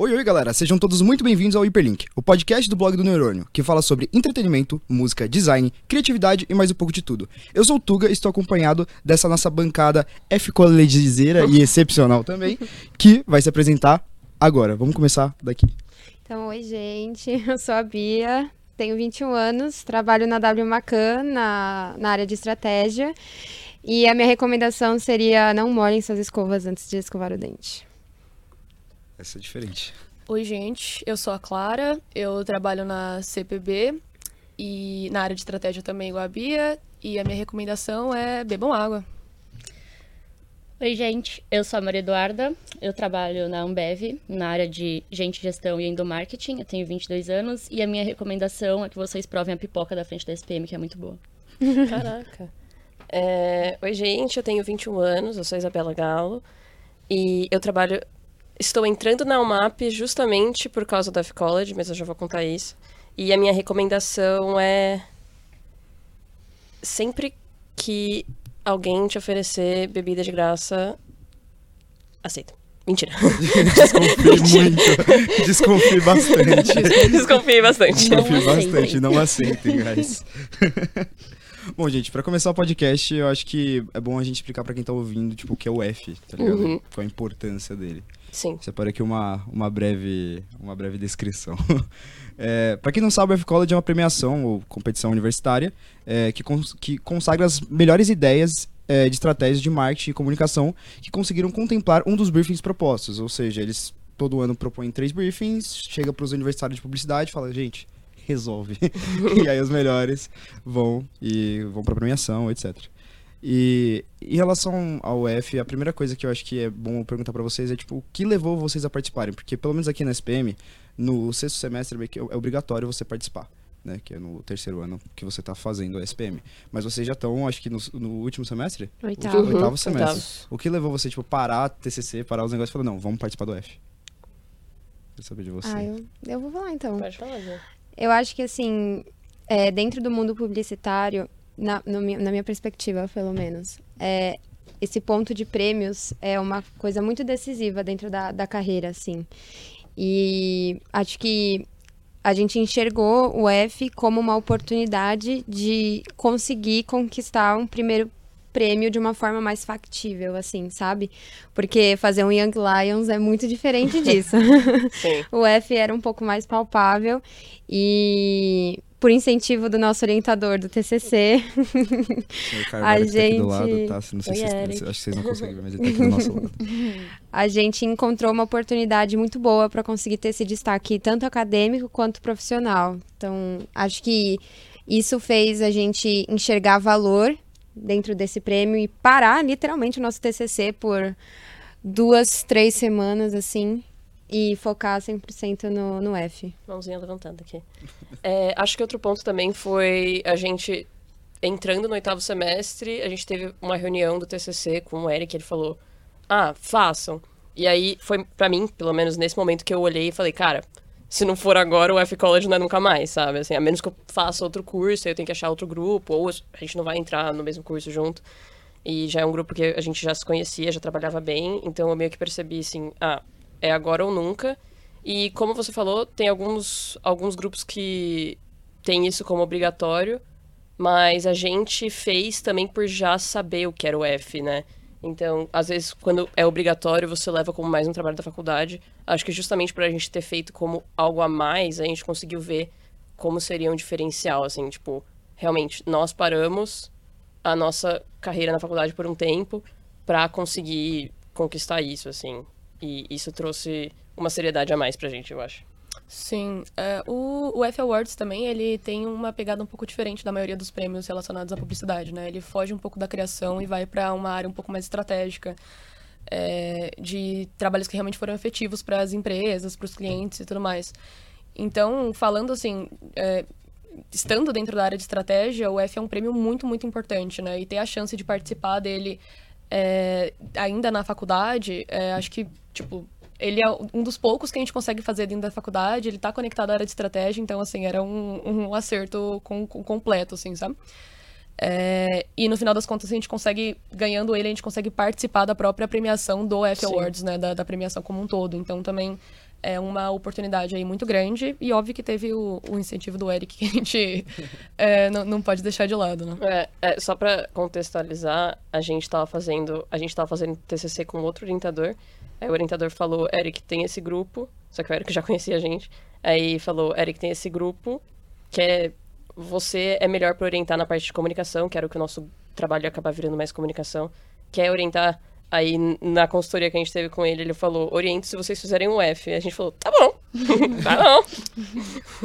Oi, oi, galera. Sejam todos muito bem-vindos ao Hyperlink, o podcast do blog do Neurônio, que fala sobre entretenimento, música, design, criatividade e mais um pouco de tudo. Eu sou o Tuga e estou acompanhado dessa nossa bancada F-colegizeira e excepcional também, que vai se apresentar agora. Vamos começar daqui. Então, oi, gente. Eu sou a Bia, tenho 21 anos, trabalho na W Macan, na, na área de estratégia. E a minha recomendação seria não molhem suas escovas antes de escovar o dente. Essa é diferente. Oi, gente. Eu sou a Clara. Eu trabalho na CPB e na área de estratégia também, igual a Bia. E a minha recomendação é bebam água. Oi, gente. Eu sou a Maria Eduarda. Eu trabalho na Ambev, na área de gente, gestão e endomarketing. Eu tenho 22 anos. E a minha recomendação é que vocês provem a pipoca da frente da SPM, que é muito boa. Caraca. É... Oi, gente. Eu tenho 21 anos. Eu sou a Isabela Galo. E eu trabalho Estou entrando na UMAP justamente por causa da F-College, mas eu já vou contar isso. E a minha recomendação é. Sempre que alguém te oferecer bebida de graça, aceita. Mentira. Desconfie muito. Desconfie bastante. Desconfie bastante. Desconfie bastante. Não aceitem, guys. Bom, gente, pra começar o podcast, eu acho que é bom a gente explicar pra quem tá ouvindo, tipo, o que é o F, tá ligado? Uhum. Qual a importância dele. Sim. Separei aqui uma, uma, breve, uma breve descrição. é, para quem não sabe, o F-College é uma premiação ou competição universitária é, que, cons que consagra as melhores ideias é, de estratégias de marketing e comunicação que conseguiram contemplar um dos briefings propostos. Ou seja, eles todo ano propõem três briefings, chega para os universitários de publicidade e fala, gente, resolve. e aí os melhores vão e vão para premiação, etc. E em relação ao F, a primeira coisa que eu acho que é bom perguntar pra vocês é tipo, o que levou vocês a participarem? Porque pelo menos aqui na SPM, no sexto semestre é obrigatório você participar, né? Que é no terceiro ano que você tá fazendo a SPM. Mas vocês já estão, acho que no, no último semestre? Oitavo. Oitavo Uhum, semestre. oitavo. O que levou você, tipo, parar TCC, parar os negócios e falar, não, vamos participar do F? Quero saber de você. Ah, eu, eu vou falar então. Pode falar, Ju. Eu acho que, assim, é, dentro do mundo publicitário, na, no na minha perspectiva, pelo menos, é, esse ponto de prêmios é uma coisa muito decisiva dentro da, da carreira, assim. E acho que a gente enxergou o F como uma oportunidade de conseguir conquistar um primeiro prêmio de uma forma mais factível, assim, sabe? Porque fazer um Young Lions é muito diferente disso. O F era um pouco mais palpável e por incentivo do nosso orientador do TCC, a tá lado, gente- tá? Não sei Oi, se vocês, Eric. acho que vocês não conseguem ver, mas ele tá aqui do nosso lado. a gente encontrou uma oportunidade muito boa para conseguir ter esse destaque tanto acadêmico quanto profissional. Então, acho que isso fez a gente enxergar valor dentro desse prêmio e parar literalmente o nosso TCC por duas, três semanas assim e focar 100% no, no F. Mãozinha levantada aqui. É, acho que outro ponto também foi a gente entrando no oitavo semestre, a gente teve uma reunião do TCC com o Eric, ele falou: "Ah, façam". E aí foi pra mim, pelo menos nesse momento que eu olhei e falei: "Cara, se não for agora, o F College não é nunca mais, sabe? Assim, a menos que eu faça outro curso, eu tenho que achar outro grupo, ou a gente não vai entrar no mesmo curso junto. E já é um grupo que a gente já se conhecia, já trabalhava bem, então eu meio que percebi assim, ah, é agora ou nunca. E como você falou, tem alguns, alguns grupos que têm isso como obrigatório, mas a gente fez também por já saber o que era o F, né? Então, às vezes, quando é obrigatório, você leva como mais um trabalho da faculdade. Acho que justamente por a gente ter feito como algo a mais, a gente conseguiu ver como seria um diferencial, assim, tipo, realmente, nós paramos a nossa carreira na faculdade por um tempo para conseguir conquistar isso, assim. E isso trouxe uma seriedade a mais pra gente, eu acho. Sim. é, o, o F Awards também, ele tem uma pegada um pouco diferente da maioria dos prêmios relacionados à publicidade, né? Ele foge um pouco da criação e vai para uma área um pouco mais estratégica. é, de trabalhos que realmente foram efetivos para as empresas, para os clientes e tudo mais. Então, falando assim, é, estando dentro da área de estratégia, o F é um prêmio muito, muito importante, né? E ter a chance de participar dele é, ainda na faculdade, é, acho que, tipo, ele é um dos poucos que a gente consegue fazer dentro da faculdade, ele tá conectado à área de estratégia, então, assim, era um, um acerto com, com- completo, assim, sabe? É, e no final das contas, a gente consegue, ganhando ele, a gente consegue participar da própria premiação do F Sim. Awards, né? Da, da premiação como um todo. Então também é uma oportunidade aí muito grande e óbvio que teve o, o incentivo do Eric que a gente é, não, não pode deixar de lado, né? É, é, só pra contextualizar, a gente tava fazendo, a gente tava fazendo TCC com outro orientador. Aí o orientador falou, Eric, tem esse grupo, só que o Eric já conhecia a gente. Aí falou, Eric, tem esse grupo que é você é melhor para orientar na parte de comunicação, que era o que o nosso trabalho acabar virando mais comunicação, quer orientar Aí, na consultoria que a gente teve com ele, ele falou: oriente se vocês fizerem um F. E a gente falou: tá bom, tá bom.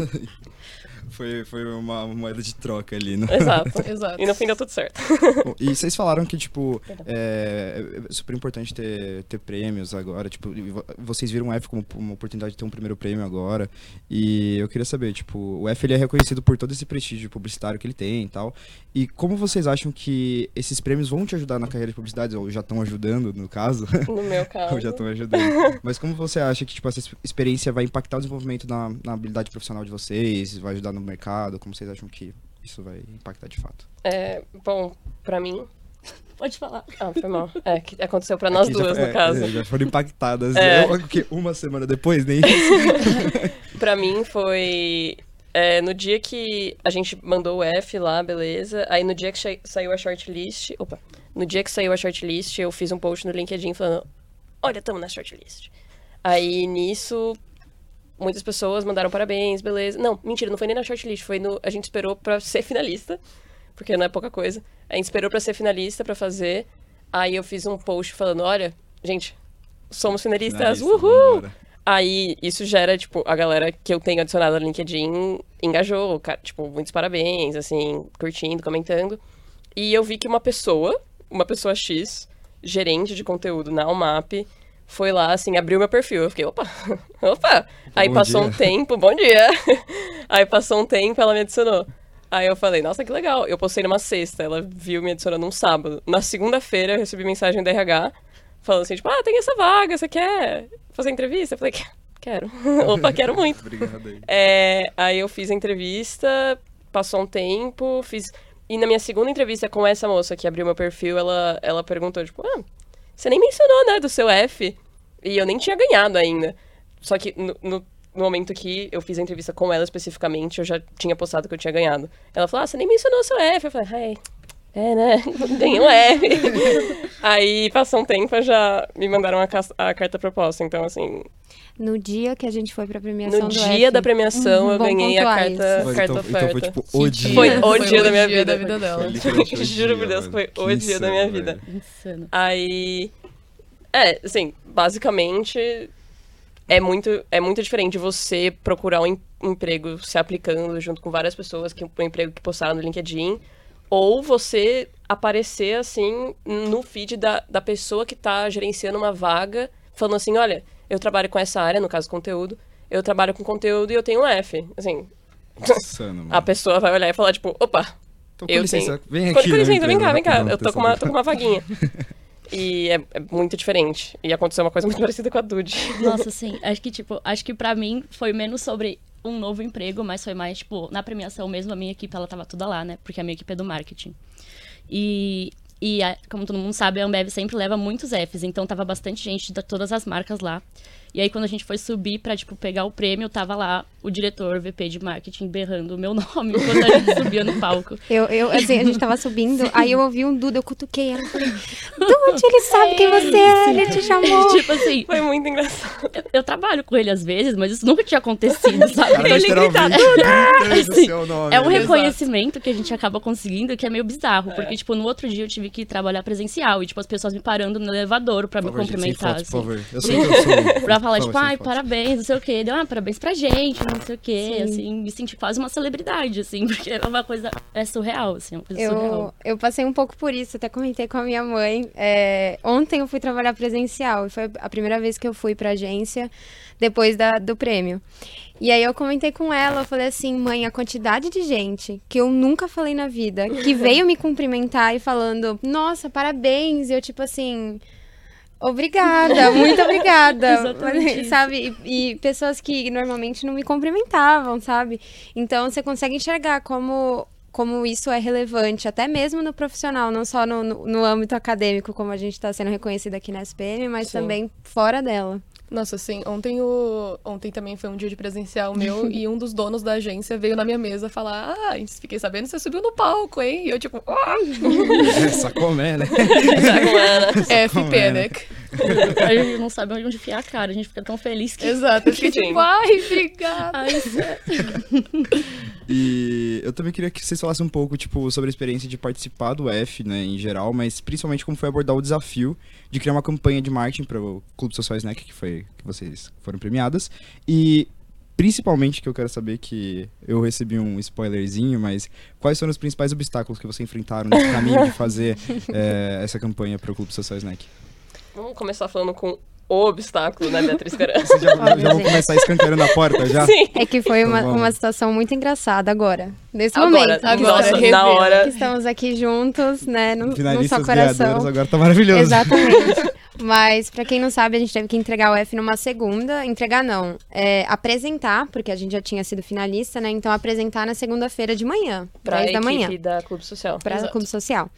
Foi, foi uma moeda de troca ali, né? Exato. Exato. E no fim deu tudo certo. Bom, E vocês falaram que, tipo, é, é super importante ter, ter prêmios agora. Tipo, vo- vocês viram o F como uma oportunidade de ter um primeiro prêmio agora. E eu queria saber, tipo, o F ele é reconhecido por todo esse prestígio publicitário que ele tem e tal. E como vocês acham que esses prêmios vão te ajudar na carreira de publicidade? Ou já estão ajudando, no caso? No meu caso. Ou já estão ajudando. Mas como você acha que, tipo, essa ex- experiência vai impactar o desenvolvimento na, na habilidade profissional de vocês? Vai ajudar no mercado? Como vocês acham que isso vai impactar de fato? É, bom, pra mim. Pode falar. Ah, foi mal. É, que aconteceu pra nós Aqui já duas, foi- no é, caso. é, já foram impactadas. É. Eu, o quê? Uma semana depois, nem isso. Pra mim foi. é, no dia que a gente mandou o F lá, beleza. Aí no dia que sa- saiu a shortlist. Opa! No dia que saiu a shortlist, eu fiz um post no LinkedIn falando: Olha, tamo na shortlist. Aí nisso, muitas pessoas mandaram parabéns, beleza. Não, mentira, não foi nem na shortlist, foi no. A gente esperou pra ser finalista, porque não é pouca coisa. A gente esperou pra ser finalista pra fazer. Aí eu fiz um post falando: Olha, gente, somos finalistas, Finalista, uhul! Aí isso gera, tipo, a galera que eu tenho adicionado no LinkedIn engajou, cara, tipo, muitos parabéns, assim, curtindo, comentando. E eu vi que uma pessoa, uma pessoa X, gerente de conteúdo na UMAP, foi lá, assim, abriu meu perfil. Eu fiquei, opa, opa. Aí Bom passou dia. um tempo, bom dia. Aí passou um tempo, ela me adicionou. Aí eu falei, nossa, que legal. Eu postei numa sexta, ela viu me adicionando num sábado. Na segunda-feira eu recebi mensagem da RH falando assim, tipo, ah, tem essa vaga, você quer fazer entrevista? Eu falei, "Quer- quero. Opa, quero muito. Obrigado aí. É, aí eu fiz a entrevista, passou um tempo, fiz. E na minha segunda entrevista com essa moça que abriu meu perfil, ela, ela perguntou, tipo, ah, você nem mencionou, né, do seu F. E eu nem tinha ganhado ainda. Só que no, no- no momento que eu fiz a entrevista com ela especificamente, eu já tinha postado que eu tinha ganhado. Ela falou, ah, você nem mencionou o seu F. Eu falei, ai, é, né? Ganhei um F. Aí passou um tempo, já me mandaram a, a carta proposta. Então, assim, No dia que a gente foi pra premiação no do dia F, da premiação, Uhum, eu bom ganhei a carta, isso. Foi, carta então, oferta. então foi tipo o Que dia. Foi o dia da minha dia vida. da vida dela. Foi o Juro por Deus, foi o dia da minha vida. Insano. Aí. É, assim, basicamente. É muito, é muito diferente você procurar um em- emprego se aplicando junto com várias pessoas, que um emprego que postaram no LinkedIn, ou você aparecer, assim, no feed da, da pessoa que tá gerenciando uma vaga, falando assim: olha, eu trabalho com essa área, no caso conteúdo, eu trabalho com conteúdo e eu tenho um F. Assim, Insano, a pessoa vai olhar e falar, tipo, opa, Então, com eu licença, tenho- vem aqui. com licença, vem empresa, cá, vem cá. Eu tô com, uma, tô com uma vaguinha. E é, é muito diferente. E aconteceu uma coisa muito parecida com a Dude. Nossa, sim. Acho que, tipo, acho que pra mim foi menos sobre um novo emprego, mas foi mais, tipo, na premiação mesmo, a minha equipe, ela tava toda lá, né? Porque a minha equipe é do marketing. E, e como todo mundo sabe, a Ambev sempre leva muitos Fs, então tava bastante gente de todas as marcas lá. E aí, quando a gente foi subir pra, tipo, pegar o prêmio, tava lá o diretor, VP de marketing, berrando o meu nome enquanto a gente subia no palco. Eu, eu, assim, a gente tava subindo, aí eu ouvi um Duda, eu cutuquei ela, falei, Dude, ele sabe quem você é, ele te chamou. tipo assim, Foi muito engraçado. eu, eu trabalho com ele às vezes, mas isso nunca tinha acontecido, sabe? Cara, Então ele grita, literalmente gritando o Assim. É um reconhecimento que a gente acaba conseguindo que é meio bizarro, porque, tipo, no outro dia eu tive que trabalhar presencial e, tipo, as pessoas me parando no elevador pra Por me favor, gente, cumprimentar, fotos, por assim. favor. Eu sei que eu sou. Pra falar, tipo, favor, ai, fotos. parabéns, não sei o quê. Deu, ah, parabéns pra gente, não sei o quê, Sim. assim, me senti quase uma celebridade, assim, porque é uma coisa, é surreal, assim, uma coisa Eu, surreal. eu passei um pouco por isso, até comentei com a minha mãe. É, ontem eu fui trabalhar presencial e foi a primeira vez que eu fui pra agência depois da, do prêmio. E aí eu comentei com ela, eu falei assim, mãe, a quantidade de gente que eu nunca falei na vida, que veio me cumprimentar e falando, nossa, parabéns, e eu tipo assim, obrigada, muito obrigada, Exatamente isso. sabe? E, e pessoas que normalmente não me cumprimentavam, sabe? Então você consegue enxergar como como isso é relevante, até mesmo no profissional, não só no, no, no âmbito acadêmico, como a gente está sendo reconhecido aqui na SPM, mas Sim. também fora dela. Nossa, sim. Ontem, o... Ontem também foi um dia de presencial meu e um dos donos da agência veio na minha mesa falar: Ah, fiquei sabendo que você subiu no palco, hein? E eu, tipo, ah! Sacomé, né? F Panic. A gente não sabe onde enfiar a cara, a gente fica tão feliz que. Exato. Sim. tipo, ai, obrigada. Ai. E eu também queria que vocês falassem um pouco, tipo, sobre a experiência de participar do F, né, em geral, mas principalmente como foi abordar o desafio de criar uma campanha de marketing para o Clube Social Snack, que foi que vocês foram premiadas. E principalmente que eu quero saber que eu recebi um spoilerzinho, mas quais foram os principais obstáculos que vocês enfrentaram nesse caminho de fazer eh, essa campanha para o Clube Social Snack? Vamos começar falando com o obstáculo, né, Beatriz Caran? Vocês já, já vão começar escancarando a porta já? Sim. É que foi uma, Então uma situação muito engraçada agora. Nesse Agora, momento. agora, nossa, na hora. Que estamos aqui juntos, né? Num, num Finalistas só coração. agora tá maravilhoso. Exatamente. Mas, pra quem não sabe, a gente teve que entregar o F numa segunda. Entregar não. É, apresentar, porque a gente já tinha sido finalista, né? Então, apresentar na segunda-feira de manhã, Pra 10 da manhã, da Clube Social. para o Exato. Clube Social.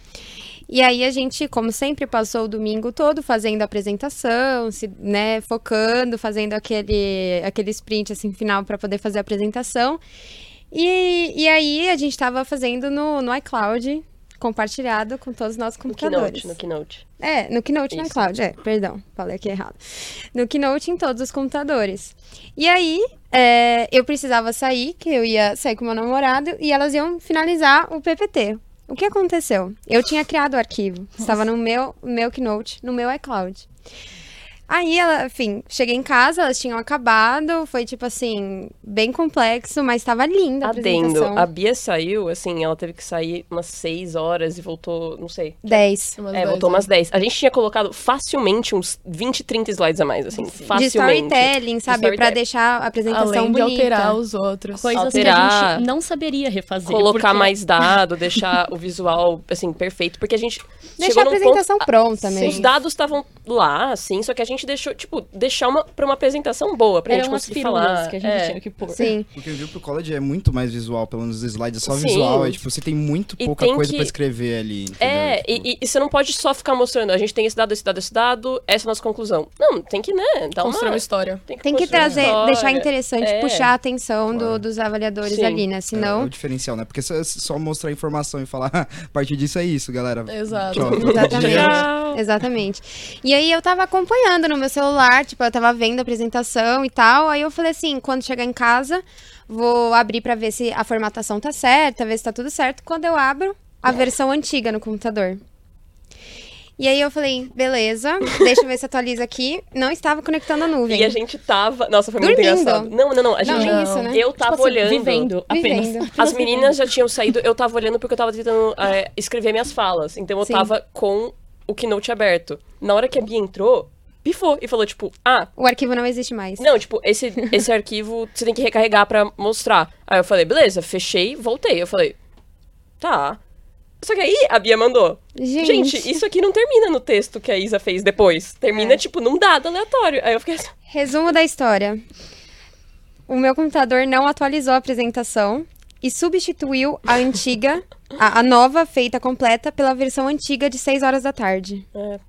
E aí a gente, como sempre, passou o domingo todo fazendo a apresentação, se, né, focando, fazendo aquele, aquele sprint assim final para poder fazer a apresentação. E, e aí a gente estava fazendo no, no iCloud, compartilhado com todos os nossos No computadores. Keynote, no Keynote. É, no Keynote no Isso. iCloud, é, perdão, falei aqui errado. No Keynote em todos os computadores. E aí, é, eu precisava sair, que eu ia sair com meu namorado, e elas iam finalizar o PPT. O que aconteceu? Eu tinha criado o arquivo, estava no meu, meu Keynote, no meu iCloud. Aí, ela, enfim, cheguei em casa, elas tinham acabado, foi tipo assim, bem complexo, mas estava linda a Adendo, apresentação. a Bia saiu, assim, ela teve que sair umas 6 horas e voltou, não sei. 10. Umas É, dez, voltou né? umas 10. A gente tinha colocado facilmente uns 20, 30 slides a mais, assim, De facilmente. storytelling, sabe? Pra storytelling. deixar a apresentação Além de bonita. alterar os outros. Coisas que a Alterar, gente não saberia refazer. Colocar porque- mais dado, deixar o visual, assim, perfeito. Porque a gente Deixar a apresentação ponto... pronta Os mesmo. dados estavam lá, assim, só que a gente deixou, tipo, deixar uma, pra uma apresentação boa, pra Eram gente conseguir falar. que a gente É. tinha que pôr. Sim. Porque o pro College é muito mais visual, pelo menos os slides é só Sim. visual, é tipo, você tem muito E pouca tem coisa que- pra escrever ali, entendeu? É, Tipo, e, e- e você não pode só ficar mostrando, a gente tem esse dado, esse dado, esse dado, essa é a nossa conclusão. Não, tem que, né, dar Construir uma uma... história. Tem que construir trazer, história. deixar interessante, É. puxar a atenção do- Claro. dos avaliadores Sim. ali, né? É, é Senão. o diferencial, né? Porque se se só mostrar informação e falar, "Ah, a partir disso é isso, galera. Exato. Tchau, Exatamente. Exatamente. E aí eu tava acompanhando no meu celular, tipo, eu tava vendo a apresentação e tal. Aí eu falei assim, quando chegar em casa, vou abrir pra ver se a formatação tá certa, ver se tá tudo certo. Quando eu abro, a versão antiga no computador. E aí eu falei, beleza, deixa eu ver se atualiza aqui. Não estava conectando a nuvem. E a gente tava... Nossa, foi muito Dormindo. engraçado. Não, não, não, a Não, gente... nem isso, né? Eu tava Tipo assim, olhando... Vivendo apenas. Vivendo. As meninas já tinham saído, eu tava olhando porque eu tava tentando é, escrever minhas falas. Então eu Sim. tava com o Keynote aberto. Na hora que a Bia entrou, pifou e falou, tipo, ah, O arquivo não existe mais. não, tipo, esse, esse arquivo você tem que recarregar pra mostrar. Aí eu falei, beleza, fechei, voltei. Eu falei, tá. Só que aí a Bia mandou. Gente. Gente, isso aqui não termina no texto que a Isa fez depois. Termina, É. tipo, num dado aleatório. Aí eu fiquei assim, Resumo da história. O meu computador não atualizou a apresentação e substituiu a antiga, a, a nova feita completa pela versão antiga de 6 horas da tarde. É.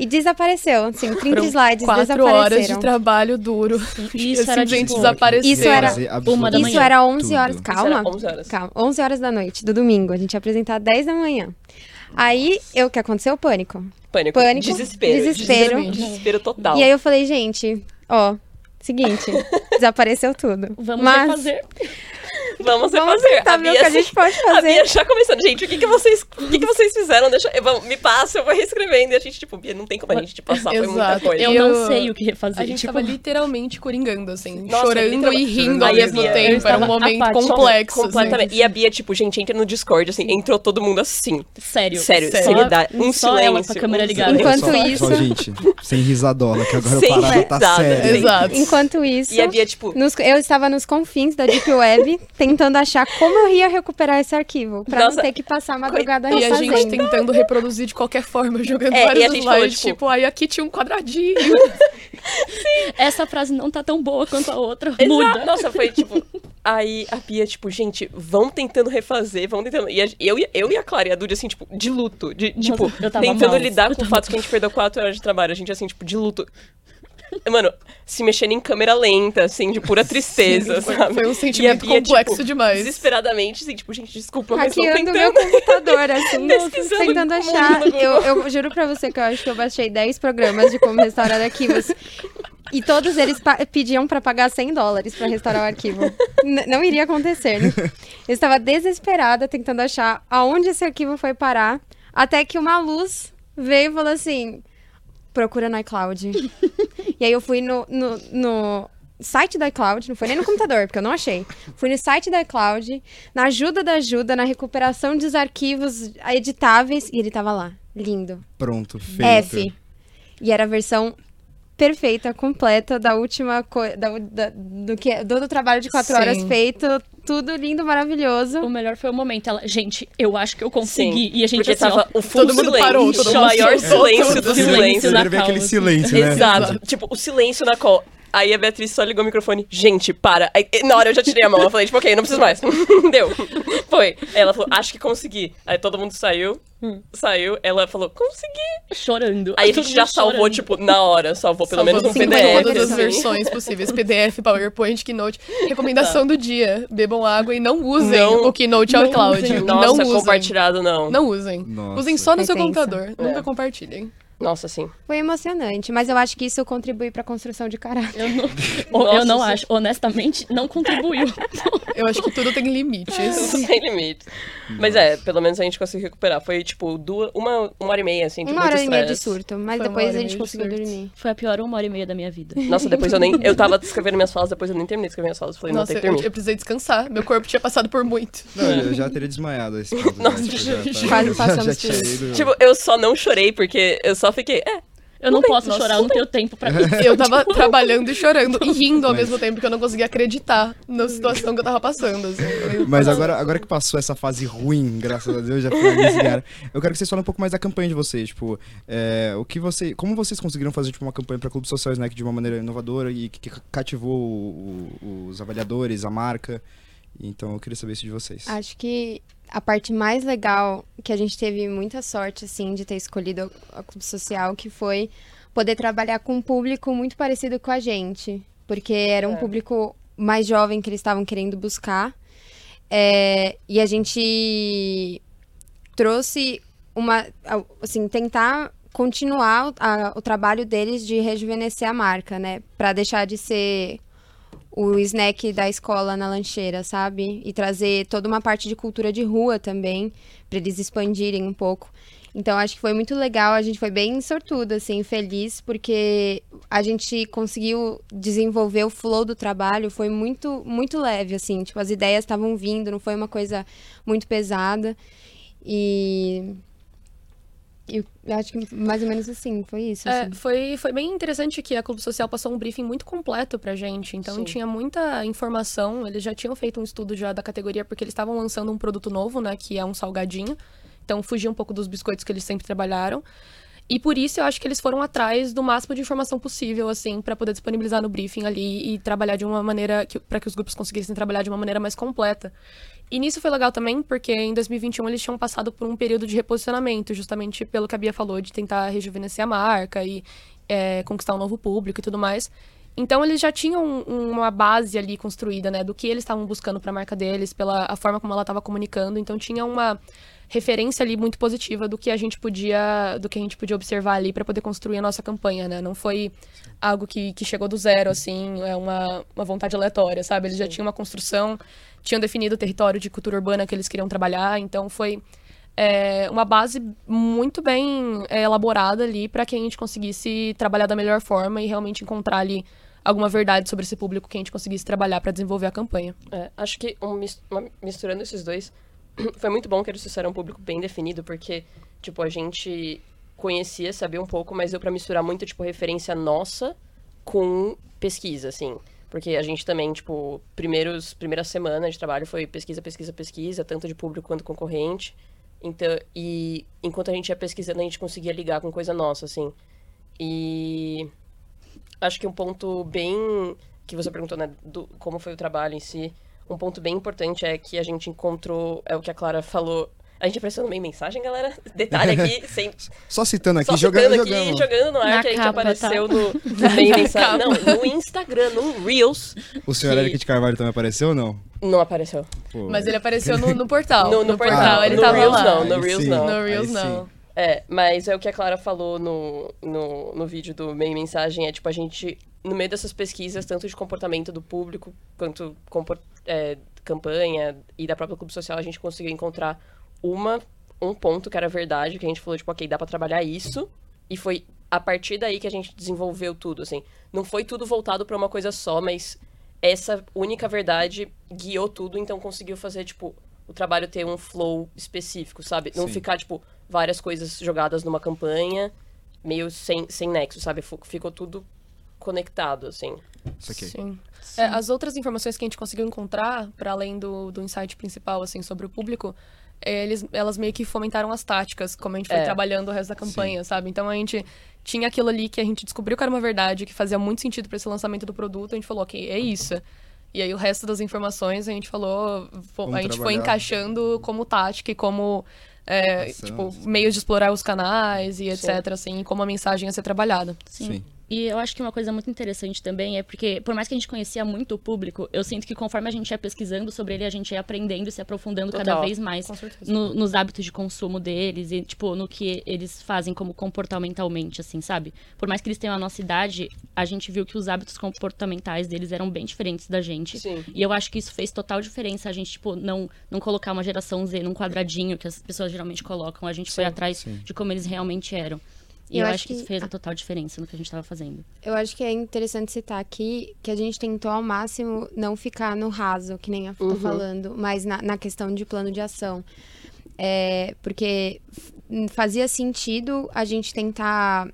E desapareceu, assim, 30 Foram slides quatro horas de trabalho duro. E isso era, gente tipo, desapareceu. Isso era uma da absolutamente Isso manhã. era 11 tudo. horas, Isso calma. era 11 horas. Calma, 11 horas da noite, do domingo. A gente ia apresentar 10 da manhã. Aí, eu, o que aconteceu? Pânico. Pânico. Pânico, Desespero. desespero. Desespero, desespero total. E aí eu falei, gente, ó, seguinte, desapareceu tudo. Vamos Mas refazer. Vamos vamos refazer. A ver o que a gente pode A fazer. Bia já começando, gente, o que, que vocês. O que, que vocês fizeram? Deixa, eu, vamos, me passa, eu vou reescrevendo. E a gente, tipo, Bia, não tem como a gente te passar, foi muita Exato. coisa. Eu Eu- não sei o que refazer. A gente tipo, tava literalmente coringando, assim. Nossa, chorando e rindo Aí ao a mesmo Bia- tempo. Era um momento apática. complexo. assim. Completamente. E a Bia, tipo, gente, entra no Discord, assim, entrou todo mundo assim. sério. Sério, Sério. seriedade. Um Só ela silêncio. com a câmera ligada. Enquanto só, isso- Só, gente, sem risadola, que agora Sem o parada tá risada. sério. Exato. Enquanto isso, E a Bia, tipo, eu estava nos confins da Deep Web, tentando achar como eu ia recuperar esse arquivo, pra Nossa, não ter que passar a madrugada E a refazendo. gente tentando reproduzir de qualquer forma, jogando É, vários a gente falou, slides. tipo- tipo, aí aqui tinha um quadradinho. Essa frase não tá tão boa quanto a outra. Exato. Muda. Nossa, foi tipo. Aí a Bia, tipo, gente, vão tentando refazer, vão tentando. E a- eu, e- eu e a Clara e a Dudy, assim, tipo, de luto. De, tipo, eu tava tentando mal. lidar Eu com o fato que a gente perdeu quatro horas de trabalho. A gente, assim, tipo, de luto. Mano, se mexendo em câmera lenta, assim, de pura tristeza, Foi, sabe? foi um E a sentimento Bia, complexo tipo, demais. Desesperadamente, assim, tipo, gente, desculpa, mas tô Hackeando tentando. meu computador, assim, Pesquisando tentando achar. Eu, eu juro pra você que eu acho que eu baixei 10 programas de como restaurar arquivos. E todos eles pediam pra pagar 100 dólares pra restaurar o arquivo. N- não iria acontecer. Né? Eu estava desesperada tentando achar aonde esse arquivo foi parar. Até que uma luz veio e falou assim: procura no iCloud. E aí eu fui no, no, no site do iCloud, não foi nem no computador, porque eu não achei. Fui no site do iCloud, na ajuda da ajuda, na recuperação dos arquivos editáveis, e ele tava lá. Lindo. Pronto, feito. F. E era a versão perfeita, completa da última coisa. Da, do, que, do, do trabalho de quatro Sim. horas feito. Tudo lindo, maravilhoso. O melhor foi o momento. Ela, gente, eu acho que eu consegui. Sim, E a gente porque assim, tava ó, o full todo mundo silêncio, parou, todo o mundo maior soltou, silêncio do silêncio. Você na aquele silêncio, né? Exato. Tipo, o silêncio na call. Aí a Beatriz só ligou o microfone. Gente, para. Aí, na hora eu já tirei a mão. Eu falei, tipo, ok, não preciso mais. Deu. Foi. Aí ela falou, acho que consegui. Aí todo mundo saiu. Saiu. Ela falou, consegui. chorando. Aí a gente já salvou, chorando. tipo, na hora. Salvou pelo menos um Sim, PDF. todas as assim. versões possíveis. PDF, PowerPoint, Keynote. Recomendação do dia. Bebam água e não usem Não- o Keynote ao cloud. Não Nossa, usem. compartilhado não. Não usem. Nossa. Usem só no seu tenso. computador. Nunca É. compartilhem. Nossa, sim. Foi emocionante, mas eu acho que isso contribui pra construção de caráter. Eu não, eu Nossa, não sim. acho. Honestamente, não contribuiu. Eu acho que tudo tem limites. Sem limite. Mas é, pelo menos a gente conseguiu recuperar. Foi, tipo, duas, uma, uma hora e meia, assim, de Uma hora e meia de surto, mas Foi depois a gente conseguiu dormir. Foi a pior uma hora e meia da minha vida. Nossa, depois eu nem... Eu tava escrevendo minhas falas, depois eu nem terminei de escrever minhas falas. Falei, não, Nossa, tem que eu, terminar. eu precisei descansar. Meu corpo tinha passado por muito. Não, eu já teria desmaiado a esse ponto. já, Nossa, tipo, já quase já- passamos já por tinha isso. ido- Tipo, eu só não chorei porque eu só fiquei. É, Eu não bem, posso nossa, chorar, eu não tenho tempo pra isso. Eu tava trabalhando e chorando e rindo ao mesmo tempo, porque eu não conseguia acreditar na situação que eu tava passando. assim. Mas agora, agora que passou essa fase ruim, graças a Deus, já finalizaram. Eu quero que vocês falem um pouco mais da campanha de vocês. Tipo, é, o que você, como vocês conseguiram fazer tipo, uma campanha para Clube Social Snack de uma maneira inovadora e que, que cativou o- o- os avaliadores, a marca? Então eu queria saber isso de vocês. Acho que a parte mais legal que a gente teve muita sorte assim de ter escolhido a clube social que foi poder trabalhar com um público muito parecido com a gente, porque era um É. público mais jovem que eles estavam querendo buscar. É, e a gente trouxe uma assim tentar continuar o, a- o trabalho deles de rejuvenescer a marca, né, Pra deixar de ser o snack da escola na lancheira, sabe? E trazer toda uma parte de cultura de rua também, para eles expandirem um pouco. Então acho que foi muito legal, a gente foi bem sortuda, assim, feliz, porque a gente conseguiu desenvolver o flow do trabalho, foi muito, muito leve, assim, tipo, as ideias estavam vindo, não foi uma coisa muito pesada. E eu acho que mais ou menos assim, foi isso. É, assim. foi, foi bem interessante que a Clube Social passou um briefing muito completo pra gente. Então Sim. tinha muita informação. Eles já tinham feito um estudo já da categoria, porque eles estavam lançando um produto novo, né? Que é um salgadinho. Então fugia um pouco dos biscoitos que eles sempre trabalharam. E por isso eu acho que eles foram atrás do máximo de informação possível, assim, pra poder disponibilizar no briefing ali e trabalhar de uma maneira. para que os grupos conseguissem trabalhar de uma maneira mais completa. E nisso foi legal também, porque em 2021 eles tinham passado por um período de reposicionamento, justamente pelo que a Bia falou, de tentar rejuvenescer a marca e é, conquistar um novo público e tudo mais. Então eles já tinham um- uma base ali construída, né, do que eles estavam buscando para a marca deles, pela a forma como ela estava comunicando. Então tinha uma referência ali muito positiva do que a gente podia, do que a gente podia observar ali para poder construir a nossa campanha, né? Não foi algo que, que chegou do zero, assim, é uma, uma vontade aleatória, sabe? Eles já tinham uma construção, tinham definido o território de cultura urbana que eles queriam trabalhar, então foi é, uma base muito bem é, elaborada ali para que a gente conseguisse trabalhar da melhor forma e realmente encontrar ali alguma verdade sobre esse público que a gente conseguisse trabalhar para desenvolver a campanha. É, acho que um misturando esses dois, foi muito bom que eles fizeram um público bem definido, porque, tipo, a gente conhecia, sabia um pouco, mas deu pra misturar muito, tipo, referência nossa com pesquisa, assim. Porque a gente também, tipo, primeiros, primeira semana de trabalho foi pesquisa, pesquisa, pesquisa, tanto de público quanto concorrente. Então, e enquanto a gente ia pesquisando, a gente conseguia ligar com coisa nossa, assim. E acho que um ponto bem que você perguntou, né, do como foi o trabalho em si, um ponto bem importante é que a gente encontrou, é o que a Clara falou, A gente apareceu no meio mensagem, galera. Detalhe aqui, sem, Só citando aqui, só jogando, citando aqui, jogando. jogando no ar Na que a gente capa, apareceu tá? no, no meio mensagem. Não, no Instagram, no Reels. O senhor que- Eric de Carvalho também apareceu ou não? Não apareceu. Pô, Mas ele apareceu no, no portal. No, no portal, ele no tava Reels lá. não, no Aí Reels sim. não. No Reels Aí não. sim. É, mas é o que a Clara falou no, no, no vídeo do meio mensagem, é tipo, a gente, no meio dessas pesquisas, tanto de comportamento do público, quanto é, campanha e da própria clube social, a gente conseguiu encontrar uma, um ponto que era verdade, que a gente falou, tipo, ok, dá pra trabalhar isso, e foi a partir daí que a gente desenvolveu tudo, assim. Não foi tudo voltado pra uma coisa só, mas essa única verdade guiou tudo, então conseguiu fazer, tipo, o trabalho ter um flow específico, sabe? Não Sim. ficar, tipo, várias coisas jogadas numa campanha, meio sem, sem nexo, sabe? Ficou tudo conectado, assim. Isso aqui. Sim. É, as outras informações que a gente conseguiu encontrar, para além do, do insight principal, assim, sobre o público, é, eles, elas meio que fomentaram as táticas, como a gente foi É. trabalhando o resto da campanha, sabe? Então a gente tinha aquilo ali que a gente descobriu que era uma verdade, que fazia muito sentido para esse lançamento do produto, a gente falou, ok, é isso. E aí o resto das informações a gente falou, Vamos a gente foi trabalhar. encaixando como tática e como é, tipo, meios de explorar os canais e etc, assim, e como a mensagem ia ser trabalhada. Sim. Sim. E eu acho que uma coisa muito interessante também é porque, por mais que a gente conhecia muito o público, eu sinto que conforme a gente ia pesquisando sobre ele, a gente ia aprendendo e se aprofundando cada Total, vez mais no- nos hábitos de consumo deles e, tipo, no que eles fazem como comportamentalmente, assim, sabe? Por mais que eles tenham a nossa idade, a gente viu que os hábitos comportamentais deles eram bem diferentes da gente. Sim. E eu acho que isso fez total diferença a gente, tipo, não, não colocar uma geração Z num quadradinho que as pessoas geralmente colocam. A gente foi Sim, atrás sim. de como eles realmente eram. E Eu eu, acho acho que isso que- fez a total diferença no que a gente estava fazendo. Eu acho que é interessante citar aqui que a gente tentou ao máximo não ficar no raso, que nem a Fu tá falando, mas na, na questão de plano de ação. É, porque fazia sentido a gente tentar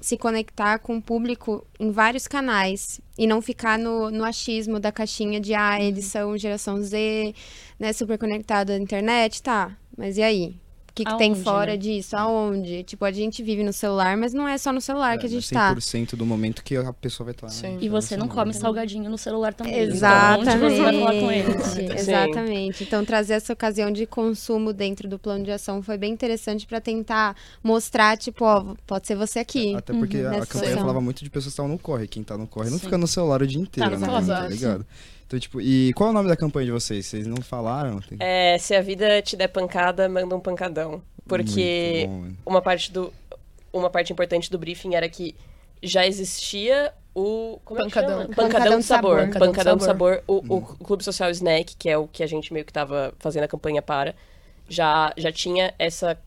se conectar com o público em vários canais e não ficar no, no achismo da caixinha de ah, eles são geração Z, né, super conectado à internet, tá, mas e aí? O que, que tem fora né? disso? Aonde? Tipo, a gente vive no celular, mas não é só no celular que a É, gente não é tá. 100% do momento que a pessoa vai estar. né? Sim. E você não come salgadinho no celular também. Exatamente. Então, onde você vai falar com? Sim. Exatamente. Então, trazer essa ocasião de consumo dentro do plano de ação foi bem interessante para tentar mostrar, tipo, ó, pode ser você aqui. Até porque a nessa campanha falava muito de pessoas que estavam no corre. Quem tá no corre não Sim. fica no celular o dia inteiro, no né? Tá sim. Então, tipo, e qual é o nome da campanha de vocês? Vocês não falaram? Tem- É, se a vida te der pancada, manda um pancadão. Porque bom, uma parte do uma parte importante do briefing era que já existia o como é que Pancadão. chama? Pancadão pancadão de sabor, sabor. Pancadão de sabor, o, Uhum. o Clube Social Snack, que é o que a gente meio que tava fazendo a campanha para, já já tinha essa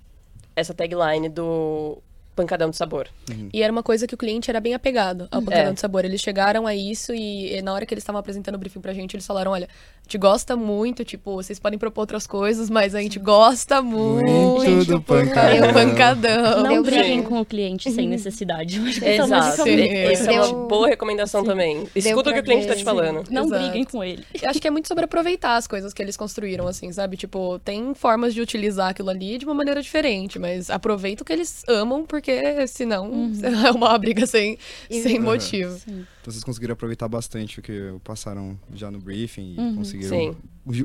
essa tagline do pancadão de sabor. E era uma coisa que o cliente era bem apegado ao pancadão É. de sabor. Eles chegaram a isso e, e na hora que eles estavam apresentando o briefing pra gente, eles falaram, olha, a gente gosta muito, tipo, vocês podem propor outras coisas, mas a gente gosta muito, Muito do pancadão. pancadão. pancadão. Não Deu briguem com o cliente sem necessidade. É Exato. Sim. boa. Essa é uma boa recomendação também. Escuta o que o cliente tá ver. te falando. Não Exato. briguem com ele. Eu acho que é muito sobre aproveitar as coisas que eles construíram, assim, sabe? Tipo, tem formas de utilizar aquilo ali de uma maneira diferente, mas aproveita o que eles amam, porque senão é uma briga sem, sem Uhum. motivo. Então vocês conseguiram aproveitar bastante o que passaram já no briefing e Uhum. conseguiram Sim.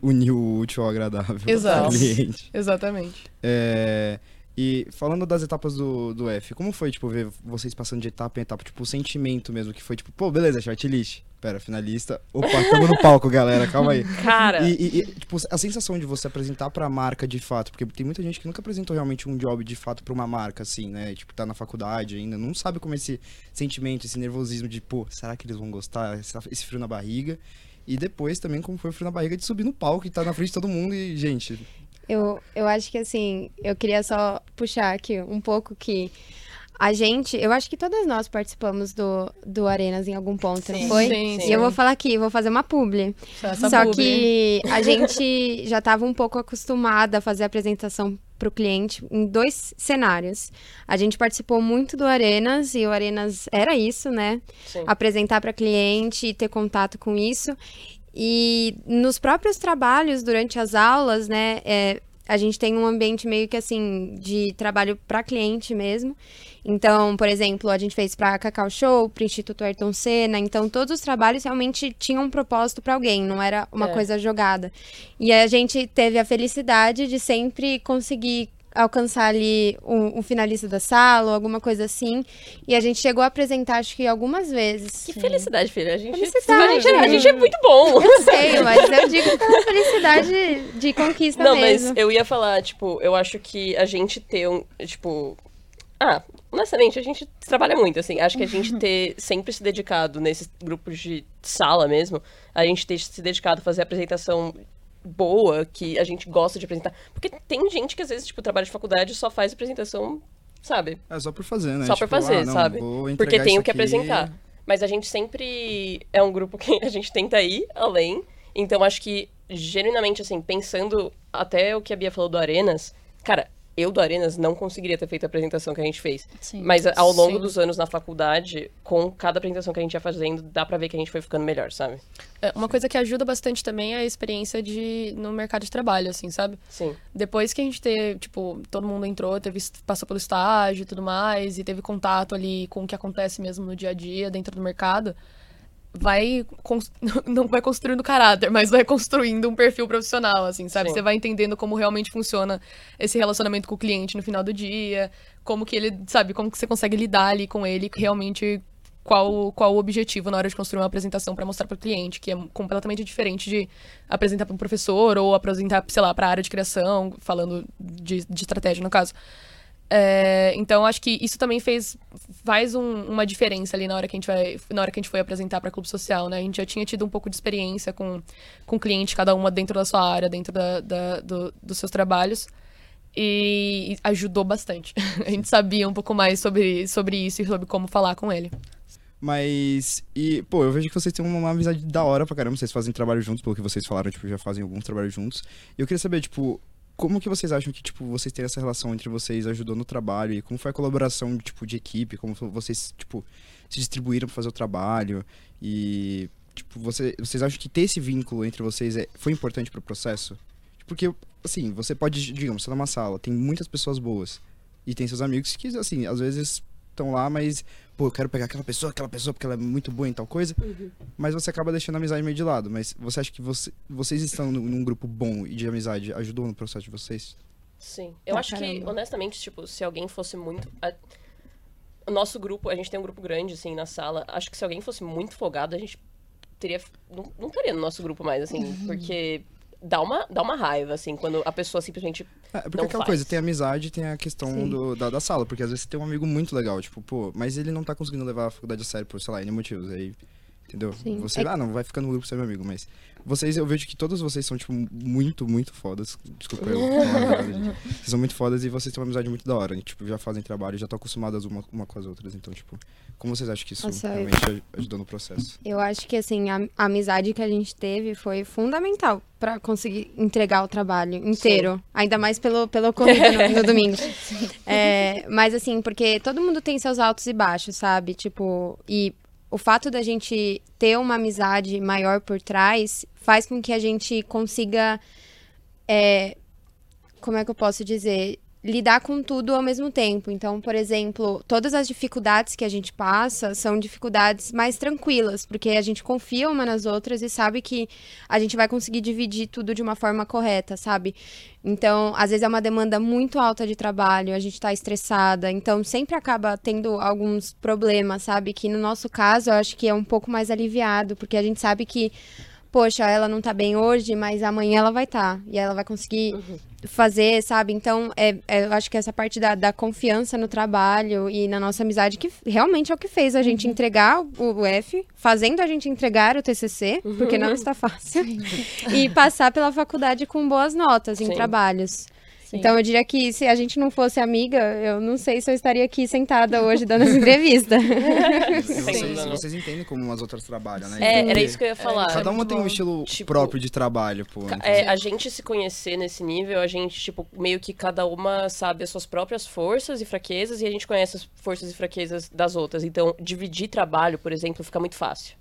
unir o útil ao agradável Exato. ao cliente. Exatamente. É, e falando das etapas do, do F, como foi, tipo, ver vocês passando de etapa em etapa, tipo, o sentimento mesmo, que foi, tipo, pô, beleza, shortlist. Pera, finalista. Opa, tamo no palco, galera, calma aí. Cara, E, e- e, tipo, a sensação de você apresentar pra marca de fato, porque tem muita gente que nunca apresentou realmente um job de fato pra uma marca, assim, né? Tipo, tá na faculdade ainda, não sabe como esse sentimento, esse nervosismo de, pô, será que eles vão gostar? Esse frio na barriga. E depois também como foi o frio na barriga de subir no palco e tá na frente de todo mundo e, gente, Eu, eu acho que assim, eu queria só puxar aqui um pouco que a gente, eu acho que todas nós participamos do, do Arenas em algum ponto, não Sim. foi? Sim, E eu vou falar aqui, vou fazer uma publi. Essa Só publi. que a gente já estava um pouco acostumada a fazer a apresentação para o cliente em dois cenários. A gente participou muito do Arenas e o Arenas era isso, né? Sim. Apresentar para cliente e ter contato com isso. E nos próprios trabalhos, durante as aulas, né? é, a gente tem um ambiente meio que assim de trabalho para cliente mesmo. Então, por exemplo, a gente fez para Cacau Show, para Instituto Ayrton Senna. Então, todos os trabalhos realmente tinham um propósito para alguém, não era uma É. coisa jogada. E a gente teve a felicidade de sempre conseguir alcançar ali um, um finalista da sala ou alguma coisa assim. E a gente chegou a apresentar, acho que algumas vezes. Que felicidade, filha. A gente, Felicidade. A, gente, a gente é muito bom. Eu sei, mas eu digo pela felicidade de conquista Não, mesmo. mas eu ia falar, tipo, eu acho que a gente ter um, tipo... Ah, honestamente, a gente trabalha muito, assim. Acho que a gente ter sempre se dedicado nesses grupos de sala mesmo, a gente ter se dedicado a fazer apresentação boa, que a gente gosta de apresentar. Porque tem gente que às vezes, tipo, trabalha de faculdade e só faz apresentação, sabe? É só por fazer, né? Só por Tipo, fazer, ah, não, sabe? Porque tem o que aqui. apresentar. Mas a gente sempre é um grupo que a gente tenta ir além. Então acho que, genuinamente, assim, pensando até o que a Bia falou do Arenas, cara, eu do Arenas não conseguiria ter feito a apresentação que a gente fez. Sim. Mas ao longo Sim. dos anos na faculdade, com cada apresentação que a gente ia fazendo, dá pra ver que a gente foi ficando melhor, sabe? É, uma coisa que ajuda bastante também é a experiência de no mercado de trabalho, assim, sabe? Sim. Depois que a gente teve, tipo, todo mundo entrou, teve, passou pelo estágio e tudo mais, e teve contato ali com o que acontece mesmo no dia a dia dentro do mercado, vai não vai construindo caráter, mas vai construindo um perfil profissional, assim, sabe? Sim. Você vai entendendo como realmente funciona esse relacionamento com o cliente no final do dia, como que ele, sabe, como que você consegue lidar ali com ele, realmente qual, qual o objetivo na hora de construir uma apresentação para mostrar para o cliente, que é completamente diferente de apresentar para um professor ou apresentar, sei lá, para a área de criação, falando de, de estratégia, no caso. É, então, acho que isso também fez faz um- uma diferença ali na hora que a gente vai na hora que a gente foi apresentar para clube social, né? A gente já tinha tido um pouco de experiência com com cliente, cada uma dentro da sua área, dentro da, da- do- dos seus trabalhos. E ajudou bastante. A gente sabia um pouco mais sobre, sobre isso e sobre como falar com ele. Mas, e, pô, eu vejo que vocês têm uma, uma amizade da hora pra caramba, vocês fazem trabalho juntos, pelo que vocês falaram, tipo, já fazem alguns trabalhos juntos. E eu queria saber, tipo, como que vocês acham que, tipo, vocês têm essa relação entre vocês ajudou no trabalho? E como foi a colaboração, tipo, de equipe, como vocês, tipo, se distribuíram pra fazer o trabalho? E, tipo, você, vocês acham que ter esse vínculo entre vocês é, foi importante pro processo? Porque, assim, você pode, digamos, você tá numa sala, tem muitas pessoas boas e tem seus amigos que, assim, às vezes estão lá, mas pô, eu quero pegar aquela pessoa, aquela pessoa porque ela é muito boa em tal coisa, mas você acaba deixando a amizade meio de lado. Mas você acha que você, vocês estão num, grupo bom e de amizade ajudou no processo de vocês? Sim. Eu Pra acho que, caramba. honestamente, tipo, se alguém fosse muito. a- O nosso grupo, a gente tem um grupo grande, assim, na sala. Acho que se alguém fosse muito folgado, a gente teria. Não, não estaria no nosso grupo mais, assim, Uhum. porque dá uma, dá uma raiva, assim, quando a pessoa simplesmente. É, porque aquela faz. coisa, tem amizade tem a questão do, da, da sala, porque às vezes você tem um amigo muito legal, tipo, pô, mas ele não tá conseguindo levar a faculdade a sério por, sei lá, N motivos, aí, entendeu? Sim. Você, É- ah, não, vai ficando no grupo ser meu amigo, mas vocês, eu vejo que todos vocês são, tipo, muito, muito fodas, desculpa eu verdade. Vocês são muito fodas e vocês têm uma amizade muito da hora, e, tipo, já fazem trabalho, já estão acostumadas uma, uma com as outras, então, tipo, como vocês acham que isso Nossa, eu- realmente aj- ajudou no processo? Eu acho que assim, a, a amizade que a gente teve foi fundamental pra conseguir entregar o trabalho inteiro. Ainda mais pelo, pelo ocorrido no, no domingo. É, mas assim, porque todo mundo tem seus altos e baixos, sabe? Tipo, e o fato da gente ter uma amizade maior por trás faz com que a gente consiga. é, como é que eu posso dizer? Lidar com tudo ao mesmo tempo. Então, por exemplo, todas as dificuldades que a gente passa são dificuldades mais tranquilas, porque a gente confia uma nas outras e sabe que a gente vai conseguir dividir tudo de uma forma correta, sabe? Então, às vezes é uma demanda muito alta de trabalho, a gente tá estressada, então sempre acaba tendo alguns problemas, sabe? Que no nosso caso eu acho que é um pouco mais aliviado, porque a gente sabe que poxa, ela não tá bem hoje, mas amanhã ela vai estar. Tá, e ela vai conseguir fazer, sabe? Então, é, é, eu acho que essa parte da, da confiança no trabalho e na nossa amizade, que realmente é o que fez a gente entregar o, o F, fazendo a gente entregar o TCC, porque não está fácil, e passar pela faculdade com boas notas em Sim. trabalhos. Sim. Então, eu diria que se a gente não fosse amiga, eu não sei se eu estaria aqui sentada hoje dando essa entrevista. Vocês, vocês entendem como as outras trabalham, né? É, Porque era isso que eu ia falar. Cada uma tem um bom. estilo Tipo, próprio de trabalho, pô. É, a gente se conhecer nesse nível, a gente, tipo, meio que cada uma sabe as suas próprias forças e fraquezas e a gente conhece as forças e fraquezas das outras. Então, dividir trabalho, por exemplo, fica muito fácil.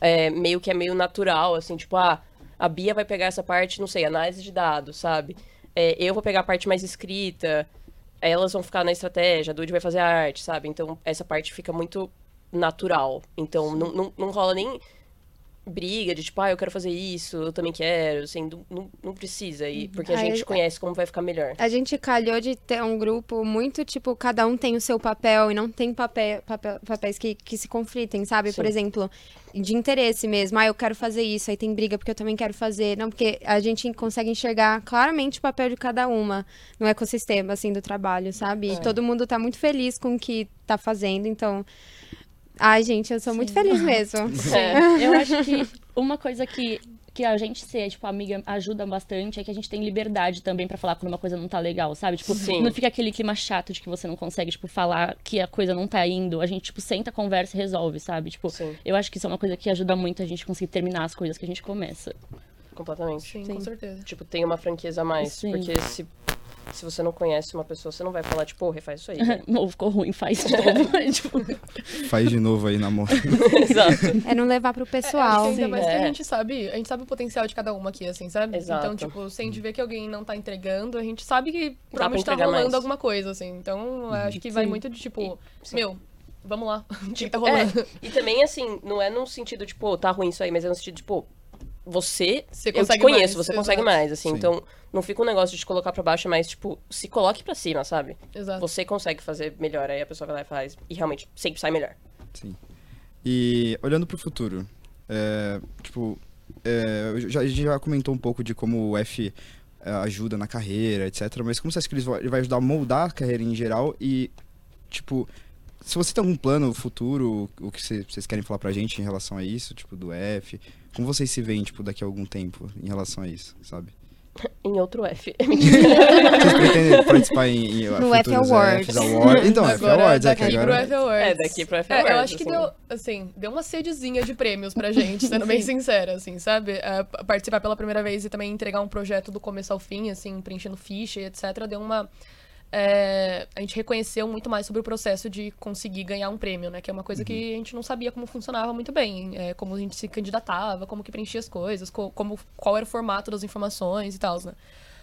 É, meio que é meio natural, assim, tipo, ah, a Bia vai pegar essa parte, não sei, análise de dados, sabe? É, eu vou pegar a parte mais escrita, elas vão ficar na estratégia, a Dude vai fazer a arte, sabe? Então, essa parte fica muito natural. Então, não, não, não rola nem briga de tipo, ah, eu quero fazer isso, eu também quero, assim, não, não, precisa, e, porque a Aí- gente conhece como vai ficar melhor. A gente calhou de ter um grupo muito, tipo, cada um tem o seu papel e não tem papel, papel- papéis que, que se conflitem, sabe? Por Sim. exemplo, de interesse mesmo. Ah, eu quero fazer isso, aí tem briga porque eu também quero fazer. Não, porque a gente consegue enxergar claramente o papel de cada uma no ecossistema, assim, do trabalho, sabe? E todo mundo tá muito feliz com o que tá fazendo, então... Ai, gente, eu sou muito feliz mesmo. É. Eu acho que uma coisa que, que a gente ser, tipo, amiga ajuda bastante é que a gente tem liberdade também pra falar quando uma coisa não tá legal, sabe? Tipo, Sim. não fica aquele clima chato de que você não consegue, tipo, falar que a coisa não tá indo. A gente, tipo, senta, conversa e resolve, sabe? Tipo, Sim. eu acho que isso é uma coisa que ajuda muito a gente conseguir terminar as coisas que a gente começa. Completamente. Sim, com certeza. Tipo, tem uma franqueza a mais. Sim. Porque se, se você não conhece uma pessoa, você não vai falar, tipo, "Pô, refaz isso aí. né?" Ou ficou ruim, faz de novo. tipo, Faz de novo aí na moto. Exato. É não levar pro pessoal. É, ainda mais que É. a gente sabe, a gente sabe o potencial de cada uma aqui, assim, sabe? Exato. Então, tipo, se a gente vê que alguém não tá entregando, a gente sabe que provavelmente tá rolando mais. alguma coisa, assim. Então, eu acho que vai Sim. muito de, tipo, sim. meu, vamos lá. O que, que tá É, rolando? e também, assim, não é num sentido, tipo, tá ruim isso aí, mas é no sentido, tipo, você, Você eu te conheço, mais, você exato. consegue mais, assim. Sim. Então, não fica um negócio de te colocar pra baixo, mas, tipo, se coloque pra cima, sabe? Exato. Você consegue fazer melhor, aí a pessoa vai lá e faz, e realmente sempre sai melhor. Sim. E olhando pro futuro, é, tipo, é, já, a gente já comentou um pouco de como o F é, ajuda na carreira, etc. Mas como você acha que ele vai ele vai ajudar a moldar a carreira em geral e, tipo, se você tem algum plano futuro, o que cê- vocês querem falar pra gente em relação a isso, tipo, do F, como vocês se veem, tipo, daqui a algum tempo em relação a isso, sabe? Em outro F. Vocês pretendem participar em, em No F futuros Awards. Awards? Então, F Agora, Awards, é que daqui agora... pro F Awards. É, daqui pro F É, eu Awards, acho que assim. deu, assim, deu uma sedezinha de prêmios pra gente, sendo bem sincera, assim, sabe? É, p- participar pela primeira vez e também entregar um projeto do começo ao fim, assim, preenchendo ficha e etc., deu uma... é, a gente reconheceu muito mais sobre o processo de conseguir ganhar um prêmio, né? Que é uma coisa que a gente não sabia como funcionava muito bem. é, como a gente se candidatava, como que preenchia as coisas, co- como, qual era o formato das informações e tal, né?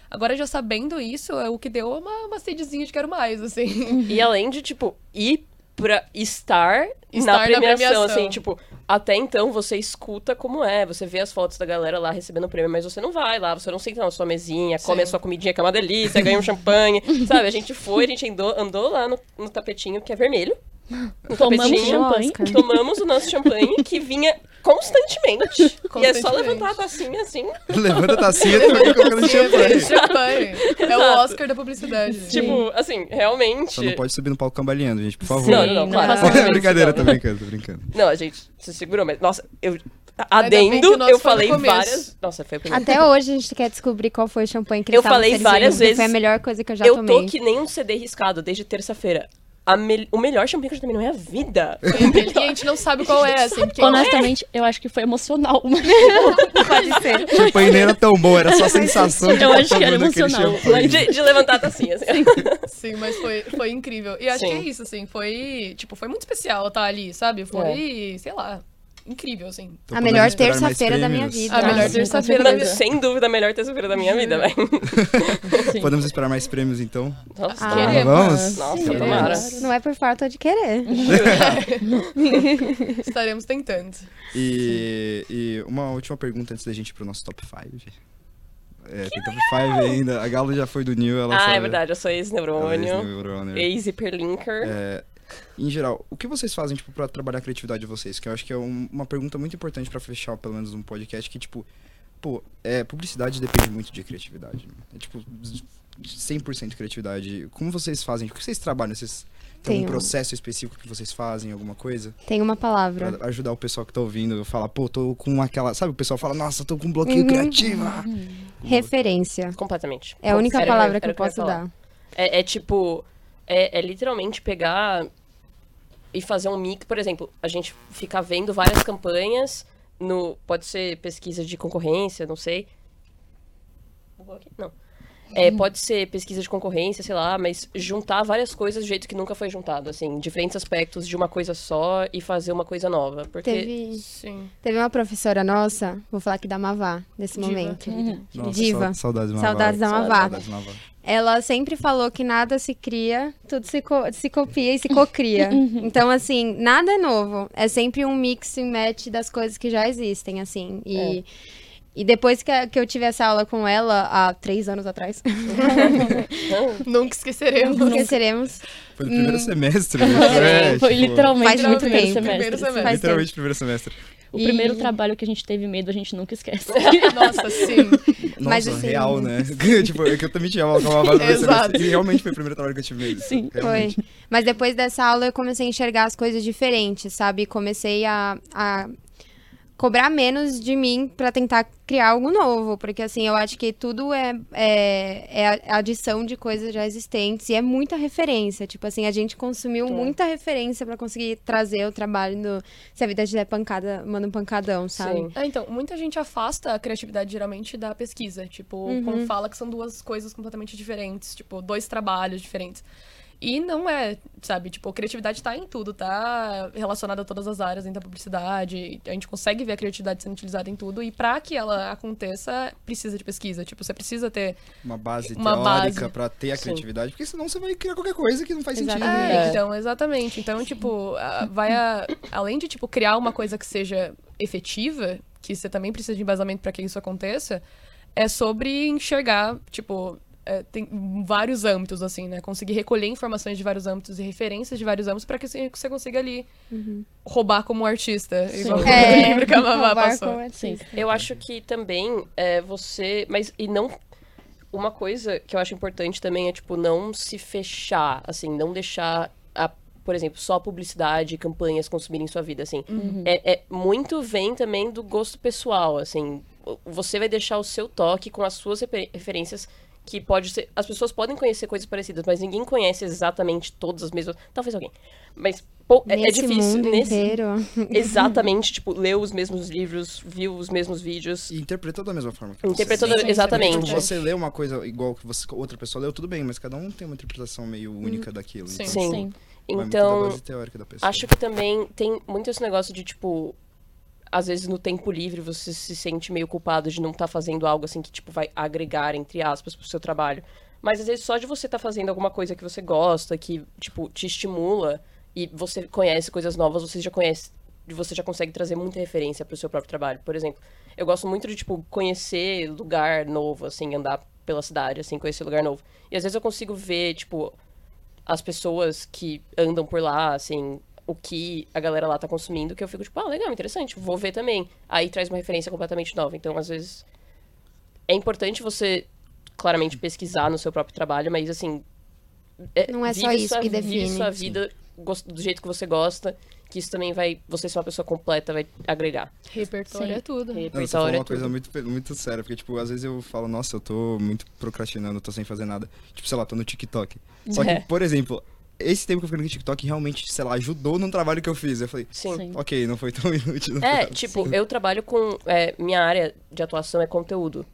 Agora, já sabendo isso, é o que deu uma, uma sedezinha de quero mais, assim. E além de, tipo, ir pra estar, Estar na na premiação, premiação. assim, tipo, até então você escuta como é, você vê as fotos da galera lá recebendo o prêmio, mas você não vai lá, você não senta na sua mesinha, come a Sim. sua comidinha que é uma delícia, ganha um champanhe, sabe? A gente foi, a gente andou, andou lá no, no tapetinho que é vermelho, no Tomamos champanhe. Tomamos o nosso champanhe que vinha constantemente. E é só Constantemente. levantar a tacinha assim, Levanta a tacinha e fica colocando champanhe. Champanhe. É o. Oscar da publicidade. tipo, assim, realmente... Só não pode subir no palco cambaleando, gente, por favor. Não, não, não, Sim, claro. não faça claro. brincadeira, tô Não. brincando, tô brincando. Não, a gente se segurou, mas, nossa, eu. Adendo, eu falei várias. Nossa, foi o primeiro. Até hoje a gente quer descobrir qual foi o champanhe que Eu falei várias vezes. Foi a melhor coisa que eu já eu tomei. tô que nem um CD riscado desde terça-feira. A mel- O melhor champanhe que eu já tomei na minha vida. E a gente não sabe qual é, assim, porque Honestamente, eu acho que foi emocional. Mas Pode ser. O champanhe nem era tão bom, era só a sensação de Eu estar acho que era emocional. De, de levantar a tacinha, assim. Sim, mas foi, foi incrível. E acho Sim. que é isso, assim, foi, tipo, foi muito especial estar ali, sabe? Foi, sei lá, incrível, assim. Então A melhor terça-feira da minha vida. A melhor sim, terça-feira da minha Sem dúvida, a melhor terça-feira da minha vida, velho. Sim. Podemos esperar mais prêmios, então? Nossa, Ah. Queremos. vamos? Nossa, Queremos. tomara. Não é por falta de querer. Estaremos tentando. E, e uma última pergunta antes da gente ir pro nosso top 5. É, tem top 5 ainda. A Galo já foi do New, ela Ah, sabe- é verdade, eu sou ex-neurônio. ex-hiperlinker. É, em geral, o que vocês fazem, tipo, pra trabalhar a criatividade de vocês? Que eu acho que é um- uma pergunta muito importante pra fechar, pelo menos, um podcast, que, tipo, pô, é, publicidade depende muito de criatividade. né? É, tipo, 100% criatividade. Como vocês fazem? O que vocês trabalham? Vocês têm um processo específico que vocês fazem, alguma coisa? Tem uma palavra. Pra ajudar o pessoal que tá ouvindo, falar, pô, tô com aquela... Sabe, o pessoal fala, nossa, tô com um bloqueio Uhum. criativo. Referência. Completamente. É a única Era- palavra era que eu posso dar. É, é tipo. É, é literalmente pegar e fazer um mix. Por exemplo, a gente fica vendo várias campanhas no. Pode ser pesquisa de concorrência, não sei. Não. É, pode ser pesquisa de concorrência, sei lá, mas juntar várias coisas do jeito que nunca foi juntado, assim, diferentes aspectos de uma coisa só e fazer uma coisa nova. Porque. Teve, Sim. teve uma professora nossa, vou falar aqui da Mavá, nesse Diva, momento. querida. Nossa, Diva. sa- Saudades da Mavá. Saudades da Mavá. Saudades da Mavá. Ela sempre falou que nada se cria, tudo se, co- se copia e se cocria. então, assim, nada é novo. É sempre um mix e match das coisas que já existem, assim. E, e depois que, a- que eu tive essa aula com ela, há três anos atrás, Nunca esqueceremos. esqueceremos. Foi no primeiro semestre, né? É, foi tipo, literalmente Faz no muito primeiro tempo. semestre. Primeiro semestre. Faz Literalmente primeiro semestre. O E- primeiro trabalho que a gente teve medo, a gente nunca esquece. Nossa, sim. Nossa, Mas, assim, real, né? tipo, é que eu também tinha aula com a Mavá no primeiro Exato. semestre. E realmente foi o primeiro trabalho que eu tive. Sim. realmente. Foi. Mas depois dessa aula eu comecei a enxergar as coisas diferentes, sabe? Comecei a, a cobrar menos de mim pra tentar criar algo novo. Porque, assim, eu acho que tudo é, é, é adição de coisas já existentes e é muita referência. Tipo assim, a gente consumiu É. muita referência pra conseguir trazer o trabalho do Se a Vida Te pancada, manda um pancadão, sabe? Sim. É, então, muita gente afasta a criatividade geralmente da pesquisa. Tipo, quando fala que são duas coisas completamente diferentes, tipo, dois trabalhos diferentes. E não é, sabe? Tipo, a criatividade tá em tudo, tá relacionada a todas as áreas dentro da publicidade. A gente consegue ver a criatividade sendo utilizada em tudo. E pra que ela aconteça, precisa de pesquisa. Tipo, você precisa ter. Uma base Uma teórica pra ter a Sim. criatividade, porque senão você vai criar qualquer coisa que não faz sentido. Exatamente. né? É, É. então, exatamente. Então, tipo, a- vai a- além de, tipo, criar uma coisa que seja efetiva, que você também precisa de embasamento para que isso aconteça, é sobre enxergar, tipo, é, tem vários âmbitos, assim, né? Conseguir recolher informações de vários âmbitos e referências de vários âmbitos para que você você consiga ali roubar como artista. Igual É, o livro que a Mamá passou. artista. Eu acho que também é você. Mas, e não. Uma coisa que eu acho importante também é, tipo, não se fechar, assim, não deixar, a, por exemplo, só publicidade e campanhas consumirem sua vida, assim. É, é- muito vem também do gosto pessoal, assim. Você vai deixar o seu toque com as suas refer- referências que pode ser. As pessoas podem conhecer coisas parecidas, mas ninguém conhece exatamente todas as mesmas. Talvez alguém. Mas pô, é, é difícil. mundo nesse, inteiro. Exatamente, tipo, leu os mesmos livros, viu os mesmos vídeos. E interpretou da mesma forma. que você. Interpretou Sim, sim, exatamente. Tipo, você lê uma coisa igual que você, outra pessoa leu, tudo bem, mas cada um tem uma interpretação meio única daquilo. Sim. Então, Sim. Sim. da Então, da acho que também tem muito esse negócio de, tipo, às vezes no tempo livre você se sente meio culpado de não estar fazendo algo assim que, tipo, vai agregar, entre aspas, pro seu trabalho. Mas às vezes só de você estar fazendo alguma coisa que você gosta, que, tipo, te estimula e você conhece coisas novas, você já conhece, você já consegue trazer muita referência pro seu próprio trabalho. Por exemplo, eu gosto muito de, tipo, conhecer lugar novo, assim, andar pela cidade, assim, conhecer lugar novo. E às vezes eu consigo ver, tipo, as pessoas que andam por lá, assim, o que a galera lá tá consumindo, que eu fico tipo, ah, legal, interessante, vou ver também. Aí traz uma referência completamente nova. Então, às vezes, é importante você, claramente, pesquisar no seu próprio trabalho, mas, assim... é- Não é só isso sua- que vive define. sua vida do jeito que você gosta, que isso também vai... Você ser uma pessoa completa vai agregar. Repertório Sim. é tudo. Não, você falou Repertório é uma coisa muito, muito séria, porque, tipo, às vezes eu falo, nossa, eu tô muito procrastinando, tô sem fazer nada. Tipo, sei lá, tô no TikTok. Só que, É. por exemplo, esse tempo que eu fiquei no TikTok realmente, sei lá, ajudou no trabalho que eu fiz. Eu falei, Sim. Sim. ok, não foi tão inútil. no É, caso. tipo, eu trabalho com... é, minha área de atuação é conteúdo.